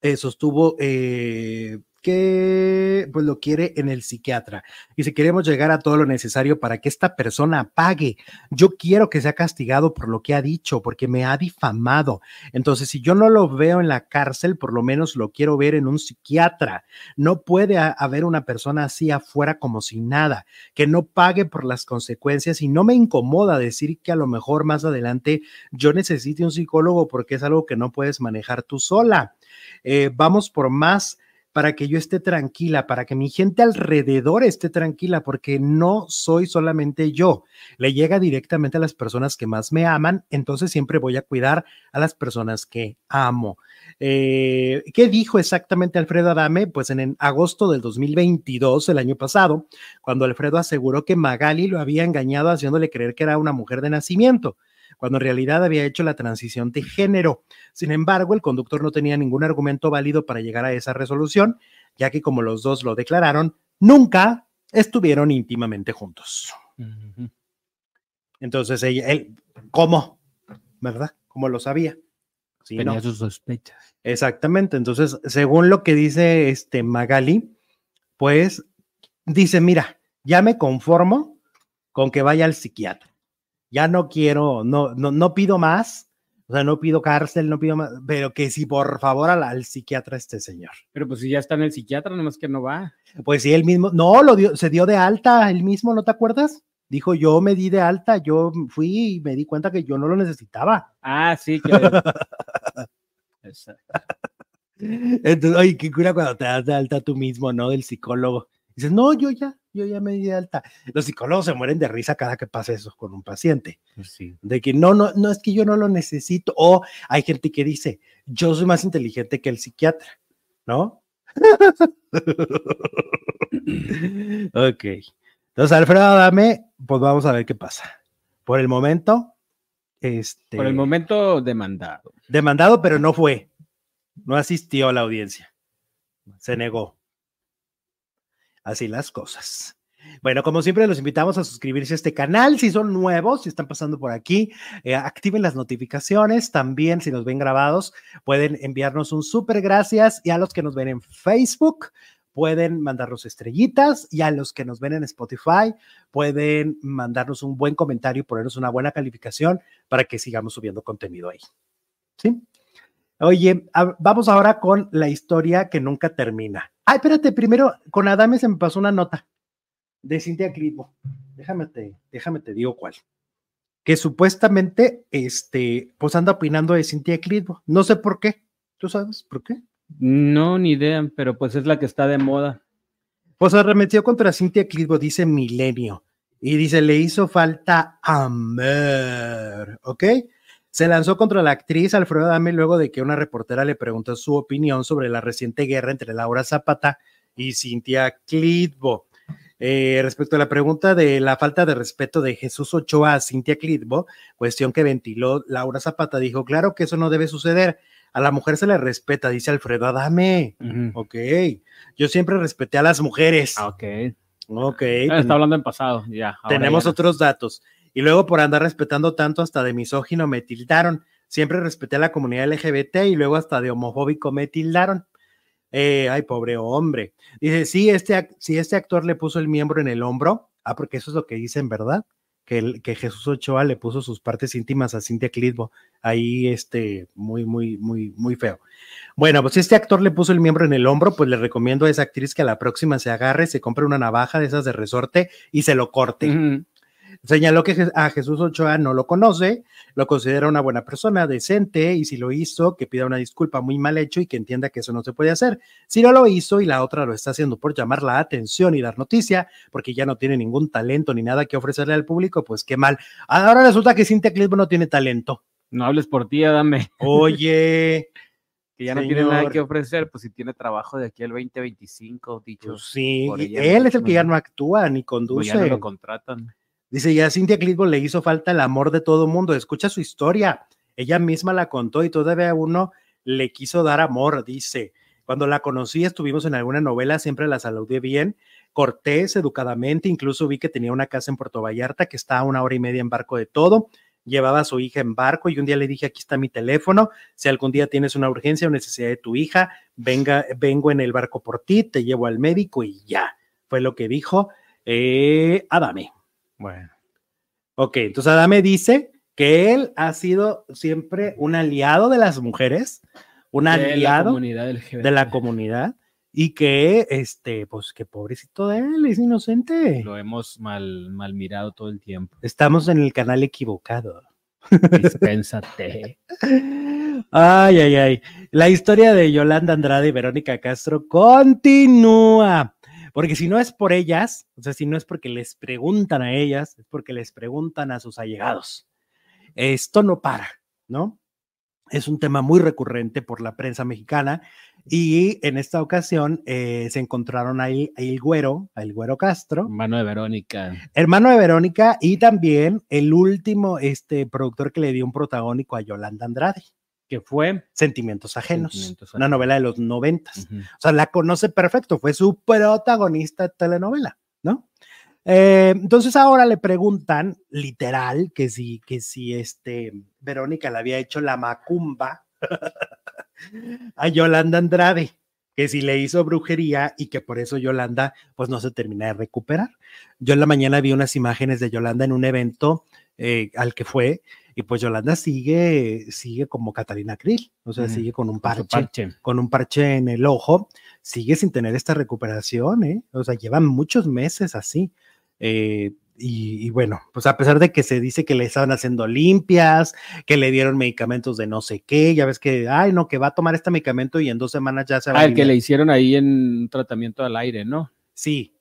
eh, sostuvo eh, que pues lo quiere en el psiquiatra. Y si queremos llegar a todo lo necesario para que esta persona pague, yo quiero que sea castigado por lo que ha dicho, porque me ha difamado. Entonces, si yo no lo veo en la cárcel, por lo menos lo quiero ver en un psiquiatra. No puede haber una persona así afuera como si nada, que no pague por las consecuencias y no me incomoda decir que a lo mejor más adelante yo necesite un psicólogo porque es algo que no puedes manejar tú sola. Eh, vamos por más para que yo esté tranquila, para que mi gente alrededor esté tranquila, porque no soy solamente yo. Le llega directamente a las personas que más me aman, entonces siempre voy a cuidar a las personas que amo. Eh, ¿Qué dijo exactamente Alfredo Adame? Pues en, en, agosto del 2022, el año pasado, cuando Alfredo aseguró que Magali lo había engañado haciéndole creer que era una mujer de nacimiento cuando en realidad había hecho la transición de género. Sin embargo, el conductor no tenía ningún argumento válido para llegar a esa resolución, ya que como los dos lo declararon, nunca estuvieron íntimamente juntos. Entonces, ella, él, ¿cómo? ¿Verdad? ¿Cómo lo sabía? Sí, Tenía sus sospechas. Exactamente. Entonces, según lo que dice este Magali, pues dice, mira, ya me conformo con que vaya al psiquiatra ya no quiero, no, no, no pido más, o sea, no pido cárcel, no pido más, pero que si por favor al, al, psiquiatra este señor. Pero pues si ya está en el psiquiatra, nomás que no va. Pues sí, él mismo, no, lo dio, se dio de alta, él mismo, ¿no te acuerdas? Dijo, yo me di de alta, yo fui y me di cuenta que yo no lo necesitaba. Ah, sí, que... *laughs* Entonces, oye, qué cura cuando te das de alta tú mismo, ¿no? Del psicólogo. Dices, no, yo ya, yo ya me di de alta. Los psicólogos se mueren de risa cada que pasa eso con un paciente. Pues sí. De que no, no, no es que yo no lo necesito. O hay gente que dice, yo soy más inteligente que el psiquiatra, ¿no? *laughs* ok. Entonces, Alfredo, dame, pues vamos a ver qué pasa. Por el momento, este. Por el momento, demandado. Demandado, pero no fue. No asistió a la audiencia. Se negó. Así las cosas. Bueno, como siempre, los invitamos a suscribirse a este canal. Si son nuevos, si están pasando por aquí, eh, activen las notificaciones. También, si nos ven grabados, pueden enviarnos un súper gracias. Y a los que nos ven en Facebook, pueden mandarnos estrellitas. Y a los que nos ven en Spotify, pueden mandarnos un buen comentario y ponernos una buena calificación para que sigamos subiendo contenido ahí. ¿Sí? Oye, vamos ahora con la historia que nunca termina. Ay, espérate, primero con Adame se me pasó una nota de Cintia Clitbo. Déjame te, déjame te digo cuál. Que supuestamente, este, pues anda opinando de Cintia Clitbo. No sé por qué. ¿Tú sabes por qué? No, ni idea, pero pues es la que está de moda. Pues arremetió contra Cintia Clitbo, dice Milenio. Y dice, le hizo falta amor, ¿ok? Se lanzó contra la actriz Alfredo Adame luego de que una reportera le preguntó su opinión sobre la reciente guerra entre Laura Zapata y Cintia Clitbo. Eh, respecto a la pregunta de la falta de respeto de Jesús Ochoa a Cintia Clitbo, cuestión que ventiló Laura Zapata, dijo, claro que eso no debe suceder. A la mujer se le respeta, dice Alfredo Adame. Ok. Yo siempre respeté a las mujeres. Ah, ok. Ok. Está hablando en pasado, ya. Tenemos otros datos. Y luego por andar respetando tanto hasta de misógino me tildaron. Siempre respeté a la comunidad LGBT y luego hasta de homofóbico me tildaron. Eh, ay, pobre hombre. Dice, sí, este, si este actor le puso el miembro en el hombro, ah, porque eso es lo que dicen, ¿verdad? Que, Jesús Ochoa le puso sus partes íntimas a Cintia Clitbo. Ahí, este, muy, muy, muy, muy feo. Bueno, pues si este actor le puso el miembro en el hombro, pues le recomiendo a esa actriz que a la próxima se agarre, se compre una navaja de esas de resorte y se lo corte. Señaló que a Jesús Ochoa no lo conoce, lo considera una buena persona, decente, y si lo hizo, que pida una disculpa muy mal hecho y que entienda que eso no se puede hacer. Si no lo hizo y la otra lo está haciendo por llamar la atención y dar noticia, porque ya no tiene ningún talento ni nada que ofrecerle al público, pues qué mal. Ahora resulta que Cintia Clitbo no tiene talento. No hables por ti, dame. Oye. *laughs* que ya no tiene nada que ofrecer, pues si tiene trabajo de aquí al 2025, dicho. Pues sí, él es el que ya no actúa ni conduce. Pues ya no lo contratan. Dice, ya a Cintia Clitbo le hizo falta el amor de todo mundo. Escucha su historia. Ella misma la contó y todavía uno le quiso dar amor, dice. Cuando la conocí, estuvimos en alguna novela, siempre la saludé bien, cortés, educadamente, incluso vi que tenía una casa en Puerto Vallarta que está a una hora y media en barco de todo. llevaba a su hija en barco y un día le dije, aquí está mi teléfono, si algún día tienes una urgencia o necesidad de tu hija, venga, vengo en el barco por ti, te llevo al médico y ya. Fue lo que dijo eh, Adame. Bueno. Ok, entonces Adame dice que él ha sido siempre un aliado de las mujeres, un aliado de la comunidad y que, este, pues que pobrecito de él, es inocente. Lo hemos mal, mal mirado todo el tiempo. Estamos en el canal equivocado. Dispénsate. *laughs* Ay, ay, ay. La historia de Yolanda Andrade y Verónica Castro continúa. Porque si no es por ellas, o sea, si no es porque les preguntan a ellas, es porque les preguntan a sus allegados. Esto no para, ¿no? Es un tema muy recurrente por la prensa mexicana y en esta ocasión eh, se encontraron ahí el güero, el güero Castro. Hermano de Verónica. Hermano de Verónica y también el último este, productor que le dio un protagónico a Yolanda Andrade. Que fue Sentimientos Ajenos, una novela de los noventas. O sea, la conoce perfecto, fue su protagonista de telenovela, ¿no? Eh, entonces ahora le preguntan, literal, que si, que si este, Verónica le había hecho la macumba *laughs* a Yolanda Andrade, que si le hizo brujería y que por eso Yolanda pues no se termina de recuperar. Yo en la mañana vi unas imágenes de Yolanda en un evento eh, al que fue y pues Yolanda sigue, sigue como Catalina Krill, o sea, sigue con un parche, con un parche en el ojo, sigue sin tener esta recuperación, ¿eh? o sea, llevan muchos meses así. Eh, y, bueno, pues a pesar de que se dice que le estaban haciendo limpias, que le dieron medicamentos de no sé qué, ya ves que, ay, no, que va a tomar este medicamento y en dos semanas ya se va ah, el que le hicieron ahí en tratamiento al aire, ¿no? Sí.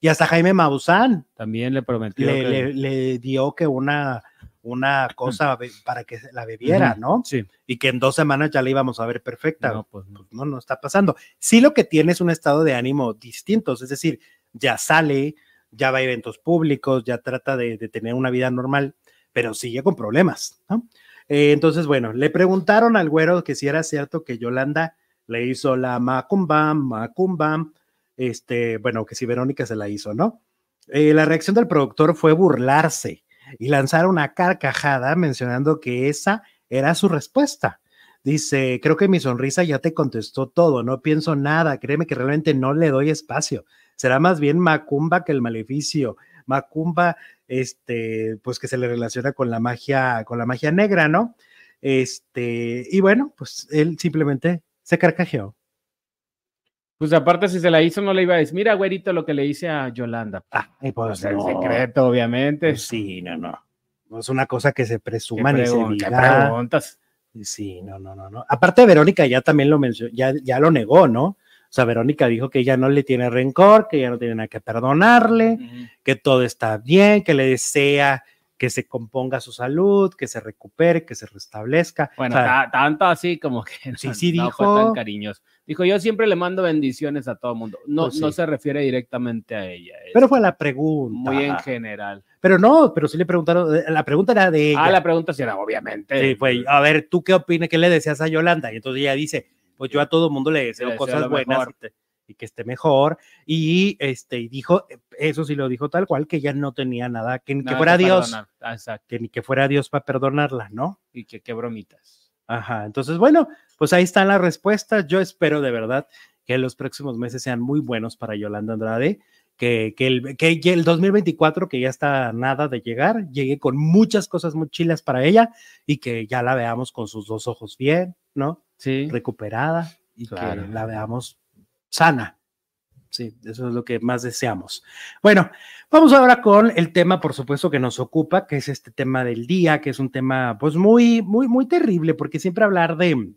Y hasta Jaime Maussan. También le prometió. Le, dio que una, una *clears throat* cosa para que la bebiera, ¿no? Sí. Y que en dos semanas ya la íbamos a ver perfecta. No, pues no. Pues no, no está pasando. Sí, lo que tiene es un estado de ánimo distinto, es decir, ya sale, ya va a eventos públicos, ya trata de, tener una vida normal, pero sigue con problemas, ¿no? Eh, entonces, bueno, le preguntaron al güero que si era cierto que Yolanda le hizo la macumba, macumba, este, bueno, que si Verónica se la hizo, ¿no? Eh, la reacción del productor fue burlarse y lanzar una carcajada mencionando que esa era su respuesta. Dice, creo que mi sonrisa ya te contestó todo, no pienso nada, créeme que realmente no le doy espacio será más bien Macumba que el maleficio. Macumba, este, pues que se le relaciona con la magia, con la magia negra, ¿no? Este, y bueno, pues él simplemente se carcajeó. Pues aparte, si se la hizo, no le iba a decir, mira, güerito, lo que le hice a Yolanda. Ah, y pues el secreto, obviamente. Pues sí, no, no. No es una cosa que se presuma ni se diga. preguntas? Sí, no, no, no, no. Aparte, Verónica ya también lo mencionó, ya, ya lo negó, ¿no? O sea, Verónica dijo que ella no le tiene rencor, que ella no tiene nada que perdonarle, que todo está bien, que le desea que se componga su salud, que se recupere, que se restablezca. Bueno, tanto así como que *laughs* sí, sí dijo, tan cariñoso. Dijo, yo siempre le mando bendiciones a todo el mundo. No, pues no se refiere directamente a ella. Pero fue la pregunta. Muy en general. Pero no, pero sí le preguntaron, eh, la pregunta era de ella. Ah, la pregunta sí era, obviamente. Sí, fue, a ver, ¿tú qué opinas? ¿Qué le deseas a Yolanda? Y entonces ella dice, pues yo a todo mundo le deseo cosas buenas y, que esté mejor. Y este, y dijo, eso sí lo dijo tal cual, que ya no tenía nada, que ni que fuera Dios, que ni que fuera Dios para perdonarla, ¿no? Y que qué bromitas. Ajá, entonces bueno, pues ahí están las respuestas. Yo espero de verdad que los próximos meses sean muy buenos para Yolanda Andrade. Que, que, el, que el 2024, que ya está nada de llegar, llegue con muchas cosas muy chilas para ella y que ya la veamos con sus dos ojos bien, ¿no? sí. recuperada y que la veamos sana. Sí, eso es lo que más deseamos. Bueno, vamos ahora con el tema, por supuesto, que nos ocupa, que es este tema del día, que es un tema, pues, muy, muy, muy terrible, porque siempre hablar de,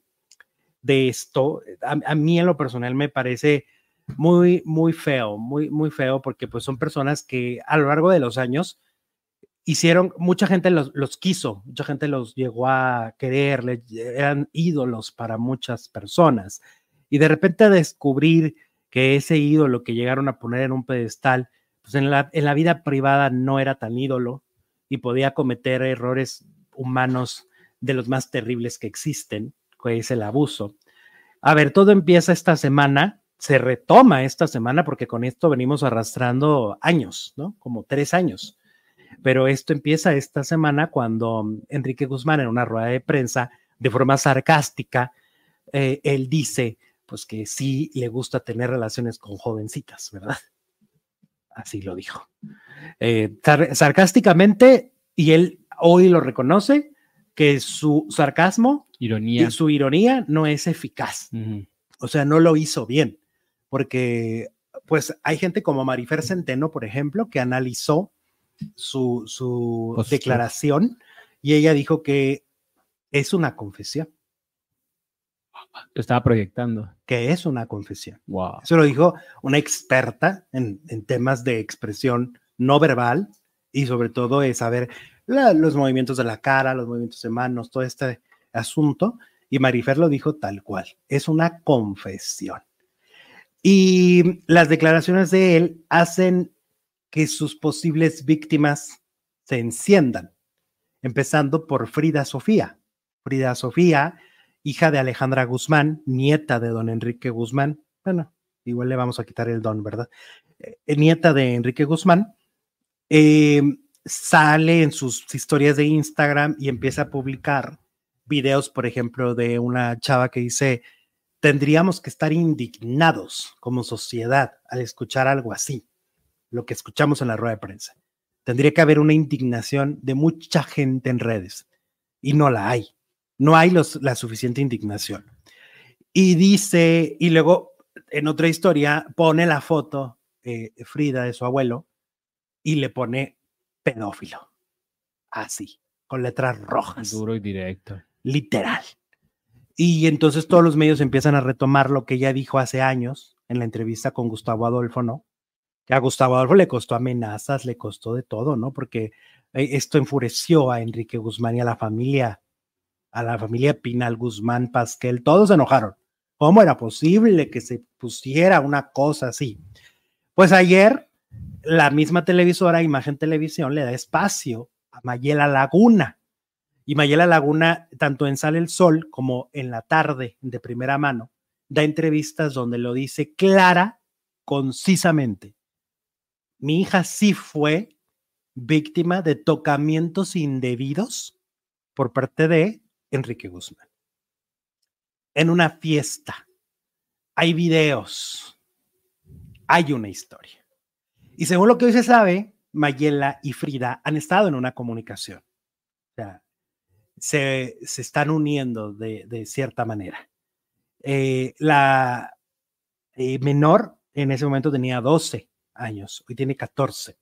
de esto, a, mí en lo personal me parece muy, muy feo, muy, muy feo, porque pues son personas que a lo largo de los años hicieron, mucha gente los, los, quiso, mucha gente los llegó a querer, eran ídolos para muchas personas. Y de repente descubrir que ese ídolo que llegaron a poner en un pedestal, pues en la, en la vida privada no era tan ídolo y podía cometer errores humanos de los más terribles que existen, que es el abuso. A ver, todo empieza esta semana, se retoma esta semana porque con esto venimos arrastrando años, ¿no? Como tres años Pero esto empieza esta semana cuando Enrique Guzmán en una rueda de prensa, de forma sarcástica, eh, él dice, pues que sí le gusta tener relaciones con jovencitas, ¿verdad? Así lo dijo. Eh, sarcásticamente, y él hoy lo reconoce, que su sarcasmo ironía. y su ironía no es eficaz. O sea, no lo hizo bien, porque pues hay gente como Marifer Centeno, por ejemplo, que analizó su, su declaración y ella dijo que es una confesión. Estaba proyectando. Que es una confesión. Wow. Eso lo dijo una experta en, en temas de expresión no verbal y sobre todo de saber los movimientos de la cara, los movimientos de manos, todo este asunto. Y Marifer lo dijo tal cual. Es una confesión. Y las declaraciones de él hacen que sus posibles víctimas se enciendan, empezando por Frida Sofía. Frida Sofía, hija de Alejandra Guzmán, nieta de don Enrique Guzmán. Bueno, igual le vamos a quitar el don, ¿verdad? Eh, nieta de Enrique Guzmán. Eh, sale en sus historias de Instagram y empieza a publicar videos, por ejemplo, de una chava que dice, tendríamos que estar indignados como sociedad al escuchar algo así, lo que escuchamos en la rueda de prensa. Tendría que haber una indignación de mucha gente en redes y no la hay. No hay la suficiente indignación. Y dice, y luego en otra historia pone la foto eh, Frida de su abuelo y le pone pedófilo. Así, con letras rojas. Duro y directo. Literal. Y entonces todos los medios empiezan a retomar lo que ella dijo hace años en la entrevista con Gustavo Adolfo, ¿no? Que a Gustavo Adolfo le costó amenazas, le costó de todo, ¿no? Porque eh, esto enfureció a Enrique Guzmán y a la familia, a la familia Pinal Guzmán Pasquel, todos se enojaron. ¿Cómo era posible que se pusiera una cosa así? Pues ayer la misma televisora, Imagen Televisión, le da espacio a Mayela Laguna. Y Mayela Laguna, tanto en Sale el Sol como en la tarde, de primera mano, da entrevistas donde lo dice clara, concisamente. Mi hija sí fue víctima de tocamientos indebidos por parte de Enrique Guzmán. En una fiesta. Hay videos. Hay una historia. Y según lo que hoy se sabe, Mayela y Frida han estado en una comunicación. O sea, se, se están uniendo de, de cierta manera. Eh, la eh, menor en ese momento tenía 12 años, hoy tiene 14.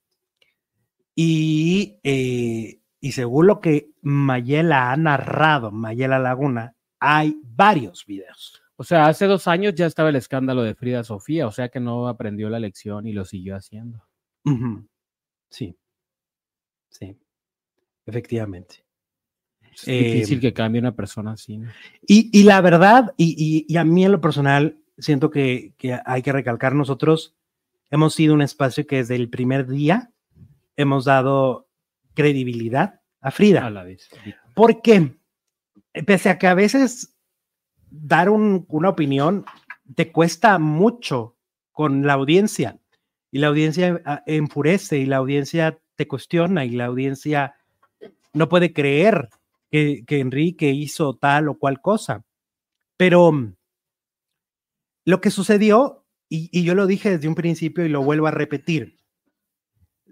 Y, eh, y según lo que Mayela ha narrado, Mayela Laguna, hay varios videos. O sea, hace dos años ya estaba el escándalo de Frida Sofía, o sea que no aprendió la lección y lo siguió haciendo. Sí, sí, efectivamente. Es difícil que cambie una persona así. Y, y, la verdad, y, y, a mí en lo personal, siento que, que, hay que recalcar, nosotros hemos sido un espacio que desde el primer día hemos dado credibilidad a Frida. A la vez. Porque, pese a que a veces dar un, una opinión te cuesta mucho con la audiencia y la audiencia ah, enfurece y la audiencia te cuestiona y la audiencia no puede creer que, que Enrique hizo tal o cual cosa. Pero mm, lo que sucedió, y, y, yo lo dije desde un principio y lo vuelvo a repetir,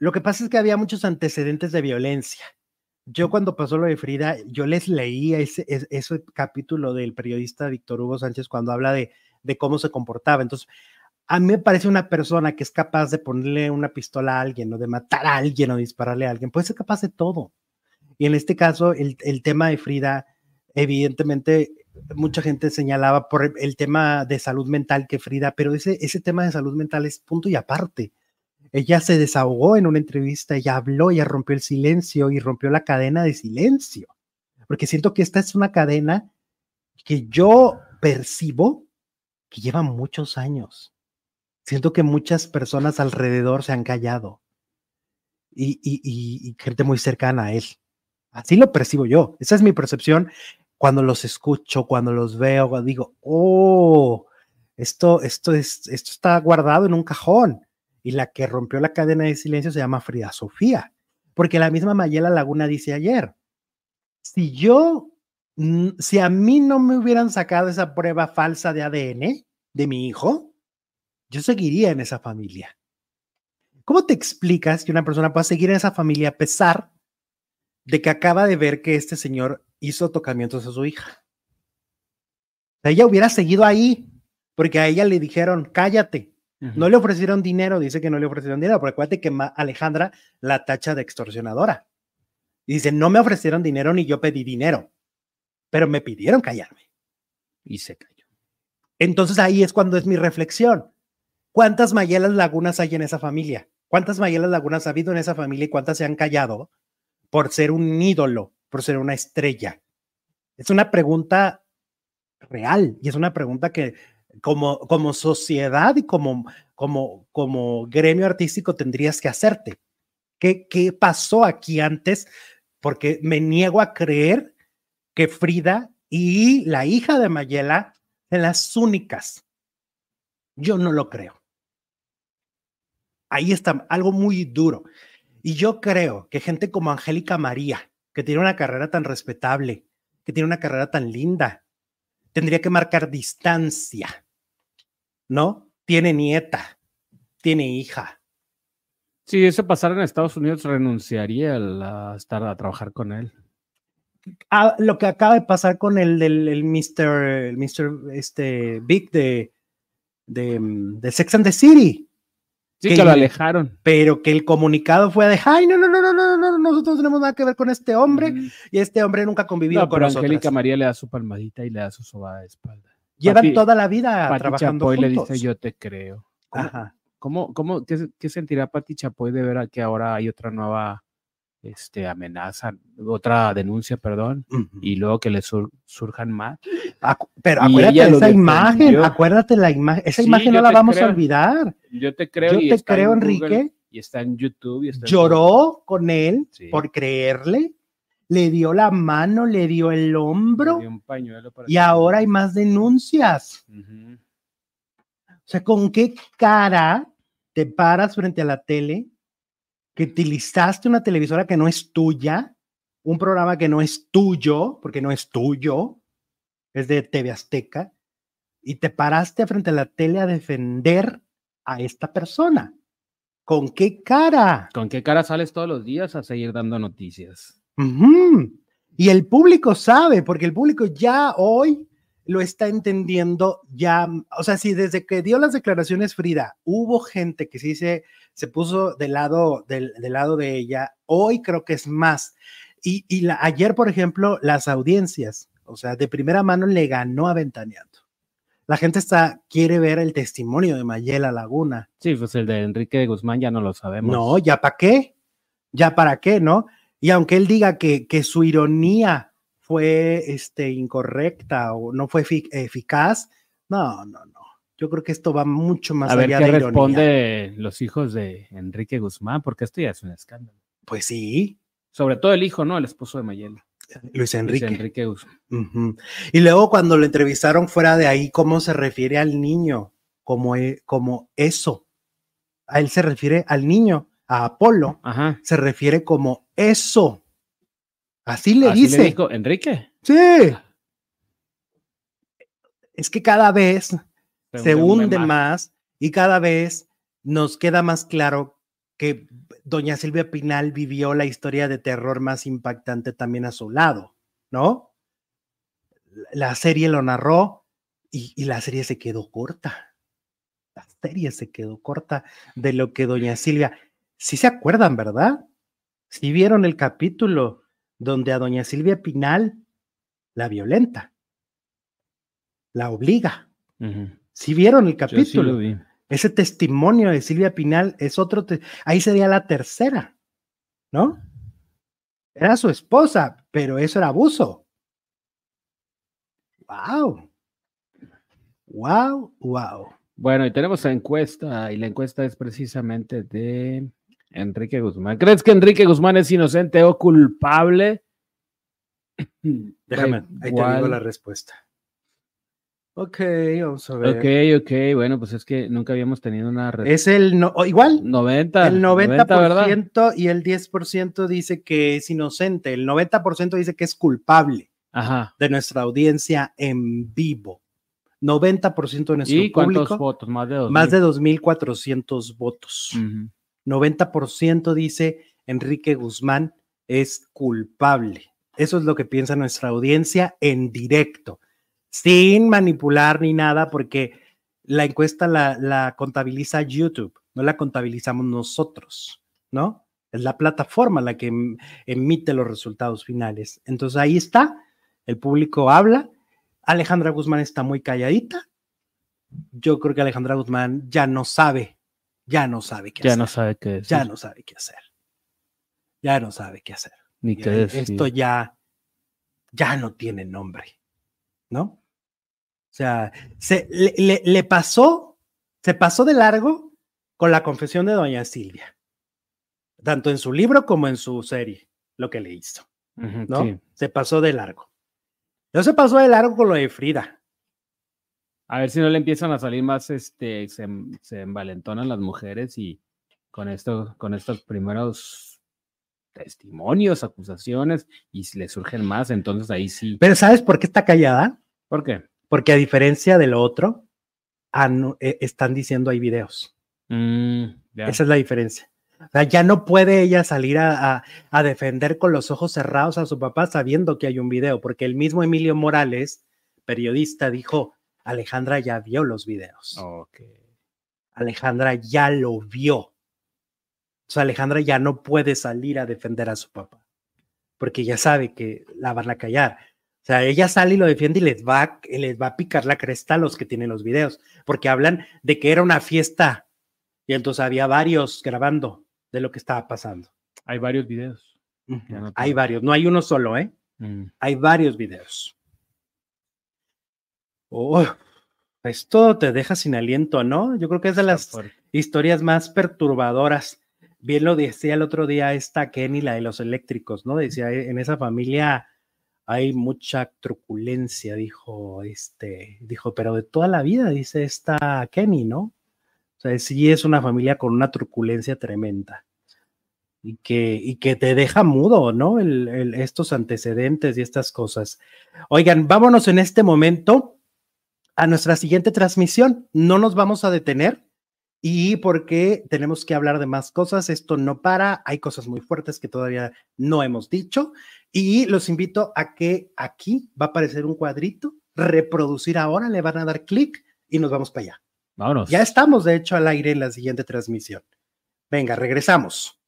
lo que pasa es que había muchos antecedentes de violencia. Yo cuando pasó lo de Frida, yo les leí ese, ese capítulo del periodista Víctor Hugo Sánchez cuando habla de, de cómo se comportaba. Entonces, a mí me parece una persona que es capaz de ponerle una pistola a alguien o de matar a alguien o dispararle a alguien, puede ser capaz de todo. Y en este caso, el, el tema de Frida, evidentemente, mucha gente señalaba por el tema de salud mental que Frida, pero ese, ese tema de salud mental es punto y aparte. Ella se desahogó en una entrevista, ella habló, ella rompió el silencio y rompió la cadena de silencio, porque siento que esta es una cadena que yo percibo que lleva muchos años siento que muchas personas alrededor se han callado y, gente muy cercana a él. Así lo percibo yo. Esa es mi percepción cuando los escucho, cuando los veo, digo, oh, esto, esto, es, esto está guardado en un cajón. Y la que rompió la cadena de silencio se llama Frida Sofía. porque la misma Mayela Laguna dice ayer, si yo, si a mí no me hubieran sacado esa prueba falsa de ADN de mi hijo, yo seguiría en esa familia. ¿Cómo te explicas que una persona pueda seguir en esa familia a pesar de que acaba de ver que este señor hizo tocamientos a su hija? ella hubiera seguido ahí, porque a ella le dijeron, cállate. No le ofrecieron dinero, dice que no le ofrecieron dinero, porque acuérdate que Alejandra la tacha de extorsionadora. Y dice, no me ofrecieron dinero ni yo pedí dinero, pero me pidieron callarme. Y se cayó. Entonces ahí es cuando es mi reflexión. ¿Cuántas Mayelas Lagunas hay en esa familia? ¿Cuántas Mayelas Lagunas ha habido en esa familia y cuántas se han callado por ser un ídolo, por ser una estrella? Es una pregunta real y es una pregunta que como, como sociedad y como, como, como gremio artístico tendrías que hacerte. ¿Qué, ¿Qué pasó aquí antes? Porque me niego a creer que Frida y la hija de Mayela son las únicas. Yo no lo creo. Ahí está algo muy duro. Y yo creo que gente como Angélica María, que tiene una carrera tan respetable, que tiene una carrera tan linda, tendría que marcar distancia, ¿no? Tiene nieta, tiene hija. Si eso pasara en Estados Unidos, renunciaría a estar a trabajar con él. Ah, lo que acaba de pasar con el del el Mr. Mr. Este, Big de, de, de Sex and the City. Sí, que, lo alejaron. Pero que el comunicado fue de, ay, no, no, no, no, no, no, nosotros no tenemos nada que ver con este hombre y este hombre nunca ha convivido no, con pero nosotros. Angélica María le da su palmadita y le da su sobada de espalda. Llevan toda la vida trabajando Chapoy juntos. le dice, yo te creo. ¿Cómo, Ajá. ¿cómo, cómo qué, qué, sentirá Pati Chapoy de ver que ahora hay otra nueva este, amenaza, otra denuncia, perdón, uh -huh. y luego que le sur, surjan más. Acu pero acuérdate esa imagen, acuérdate la imagen, esa sí, imagen no la vamos creo. a olvidar. Yo te creo. Yo te creo, en Enrique. Google, y está en YouTube. Y está Lloró con él sí. por creerle, le dio la mano, le dio el hombro, dio un pañuelo para y ahora hay más denuncias. Uh -huh. O sea, ¿con qué cara te paras frente a la tele que utilizaste una televisora que no es tuya, un programa que no es tuyo, porque no es tuyo, es de TV Azteca, y te paraste frente a la tele a defender a esta persona. ¿Con qué cara? ¿Con qué cara sales todos los días a seguir dando noticias? Uh -huh. Y el público sabe, porque el público ya hoy lo está entendiendo ya, o sea, si desde que dio las declaraciones Frida, hubo gente que sí se, se puso del lado, del, del lado de ella, hoy creo que es más. Y, y la, ayer, por ejemplo, las audiencias, o sea, de primera mano le ganó a Ventaneando. La gente está, quiere ver el testimonio de Mayela Laguna. Sí, pues el de Enrique de Guzmán ya no lo sabemos. No, ya para qué, ya para qué, ¿no? Y aunque él diga que, que su ironía fue este, incorrecta o no fue efic eficaz. No, no, no. Yo creo que esto va mucho más a allá ver qué de responde ironía. los hijos de Enrique Guzmán, porque esto ya es un escándalo. Pues sí. Sobre todo el hijo, ¿no? El esposo de Mayela. Luis Enrique. Luis Enrique Guzmán. Uh -huh. Y luego cuando lo entrevistaron fuera de ahí, ¿cómo se refiere al niño? Como, e como eso. A él se refiere al niño, a Apolo. Ajá. Se refiere como eso. Así le Así dice. Le dijo Enrique. Sí. Es que cada vez se, se hunde más. más y cada vez nos queda más claro que doña Silvia Pinal vivió la historia de terror más impactante también a su lado, ¿no? La serie lo narró y, y la serie se quedó corta. La serie se quedó corta de lo que doña Silvia, si ¿sí se acuerdan, ¿verdad? Si ¿Sí vieron el capítulo donde a doña Silvia Pinal la violenta, la obliga. Uh -huh. Si vieron el capítulo, sí ese testimonio de Silvia Pinal es otro, ahí sería la tercera, ¿no? Era su esposa, pero eso era abuso. Wow. Wow, wow. Bueno, y tenemos la encuesta, y la encuesta es precisamente de Enrique Guzmán. ¿Crees que Enrique Guzmán es inocente o culpable? *clears throat* Déjame, ahí te digo la respuesta. Ok, vamos a ver. Ok, ok, bueno, pues es que nunca habíamos tenido una... Es el, no, igual, 90. el 90, 90%, ¿verdad? y el 10% dice que es inocente, el 90% dice que es culpable Ajá. de nuestra audiencia en vivo. 90% de nuestro ¿Y cuántos público, votos? Más de dos. más de 2.400 votos. 90% dice Enrique Guzmán es culpable. Eso es lo que piensa nuestra audiencia en directo, sin manipular ni nada, porque la encuesta la, contabiliza YouTube, no la contabilizamos nosotros, ¿no? Es la plataforma la que em- emite los resultados finales. Entonces ahí está, el público habla, Alejandra Guzmán está muy calladita. Yo creo que Alejandra Guzmán ya no sabe, ya no sabe qué Ya hacer no sabe qué decir. ya no sabe qué hacer. Ya no sabe qué hacer. Ni qué decir. Esto ya, ya no tiene nombre, ¿no? O sea, se, le, le- le pasó, se pasó de largo con la confesión de doña Silvia, tanto en su libro como en su serie, lo que le hizo, ¿no? sí. Se pasó de largo. No se pasó de largo con lo de Frida. A ver si no le empiezan a salir más, este, se, se envalentonan las mujeres y con esto, con estos primeros testimonios, acusaciones, y si le surgen más, entonces ahí sí. Pero ¿sabes por qué está callada? ¿Por qué? Porque a diferencia de lo otro, eh, están diciendo hay videos. Mm. Esa es la diferencia. O sea, ya no puede ella salir a, a- a defender con los ojos cerrados a su papá sabiendo que hay un video, porque el mismo Emilio Morales, periodista, dijo, Alejandra ya vio los videos. Ok. Alejandra ya lo vio. O sea, Alejandra ya no puede salir a defender a su papá, porque ya sabe que la van a callar. O sea, ella sale y lo defiende y les va, a- les va a picar la cresta a los que tienen los videos, porque hablan de que era una fiesta y entonces había varios grabando de lo que estaba pasando. Hay varios videos. No Hay varios, no hay uno solo, ¿eh? Mm. Hay varios videos. Oh, esto te deja sin aliento, ¿no? Yo creo que es de las historias más perturbadoras. Bien lo decía el otro día esta Kenny, la de los eléctricos, ¿no? Decía, "Eh, en esa familia hay mucha truculencia, dijo este, dijo, pero de toda la vida, dice esta Kenny, ¿no? O sea, sí es una familia con una truculencia tremenda. Y que, y que te deja mudo, ¿no? El- el- estos antecedentes y estas cosas. Oigan, vámonos en este momento a nuestra siguiente transmisión. No nos vamos a detener y porque tenemos que hablar de más cosas. Esto no para. Hay cosas muy fuertes que todavía no hemos dicho. Y los invito a que aquí va a aparecer un cuadrito, reproducir ahora, le van a dar clic y nos vamos para allá. Vámonos. Ya estamos, de hecho, al aire en la siguiente transmisión. Venga, regresamos.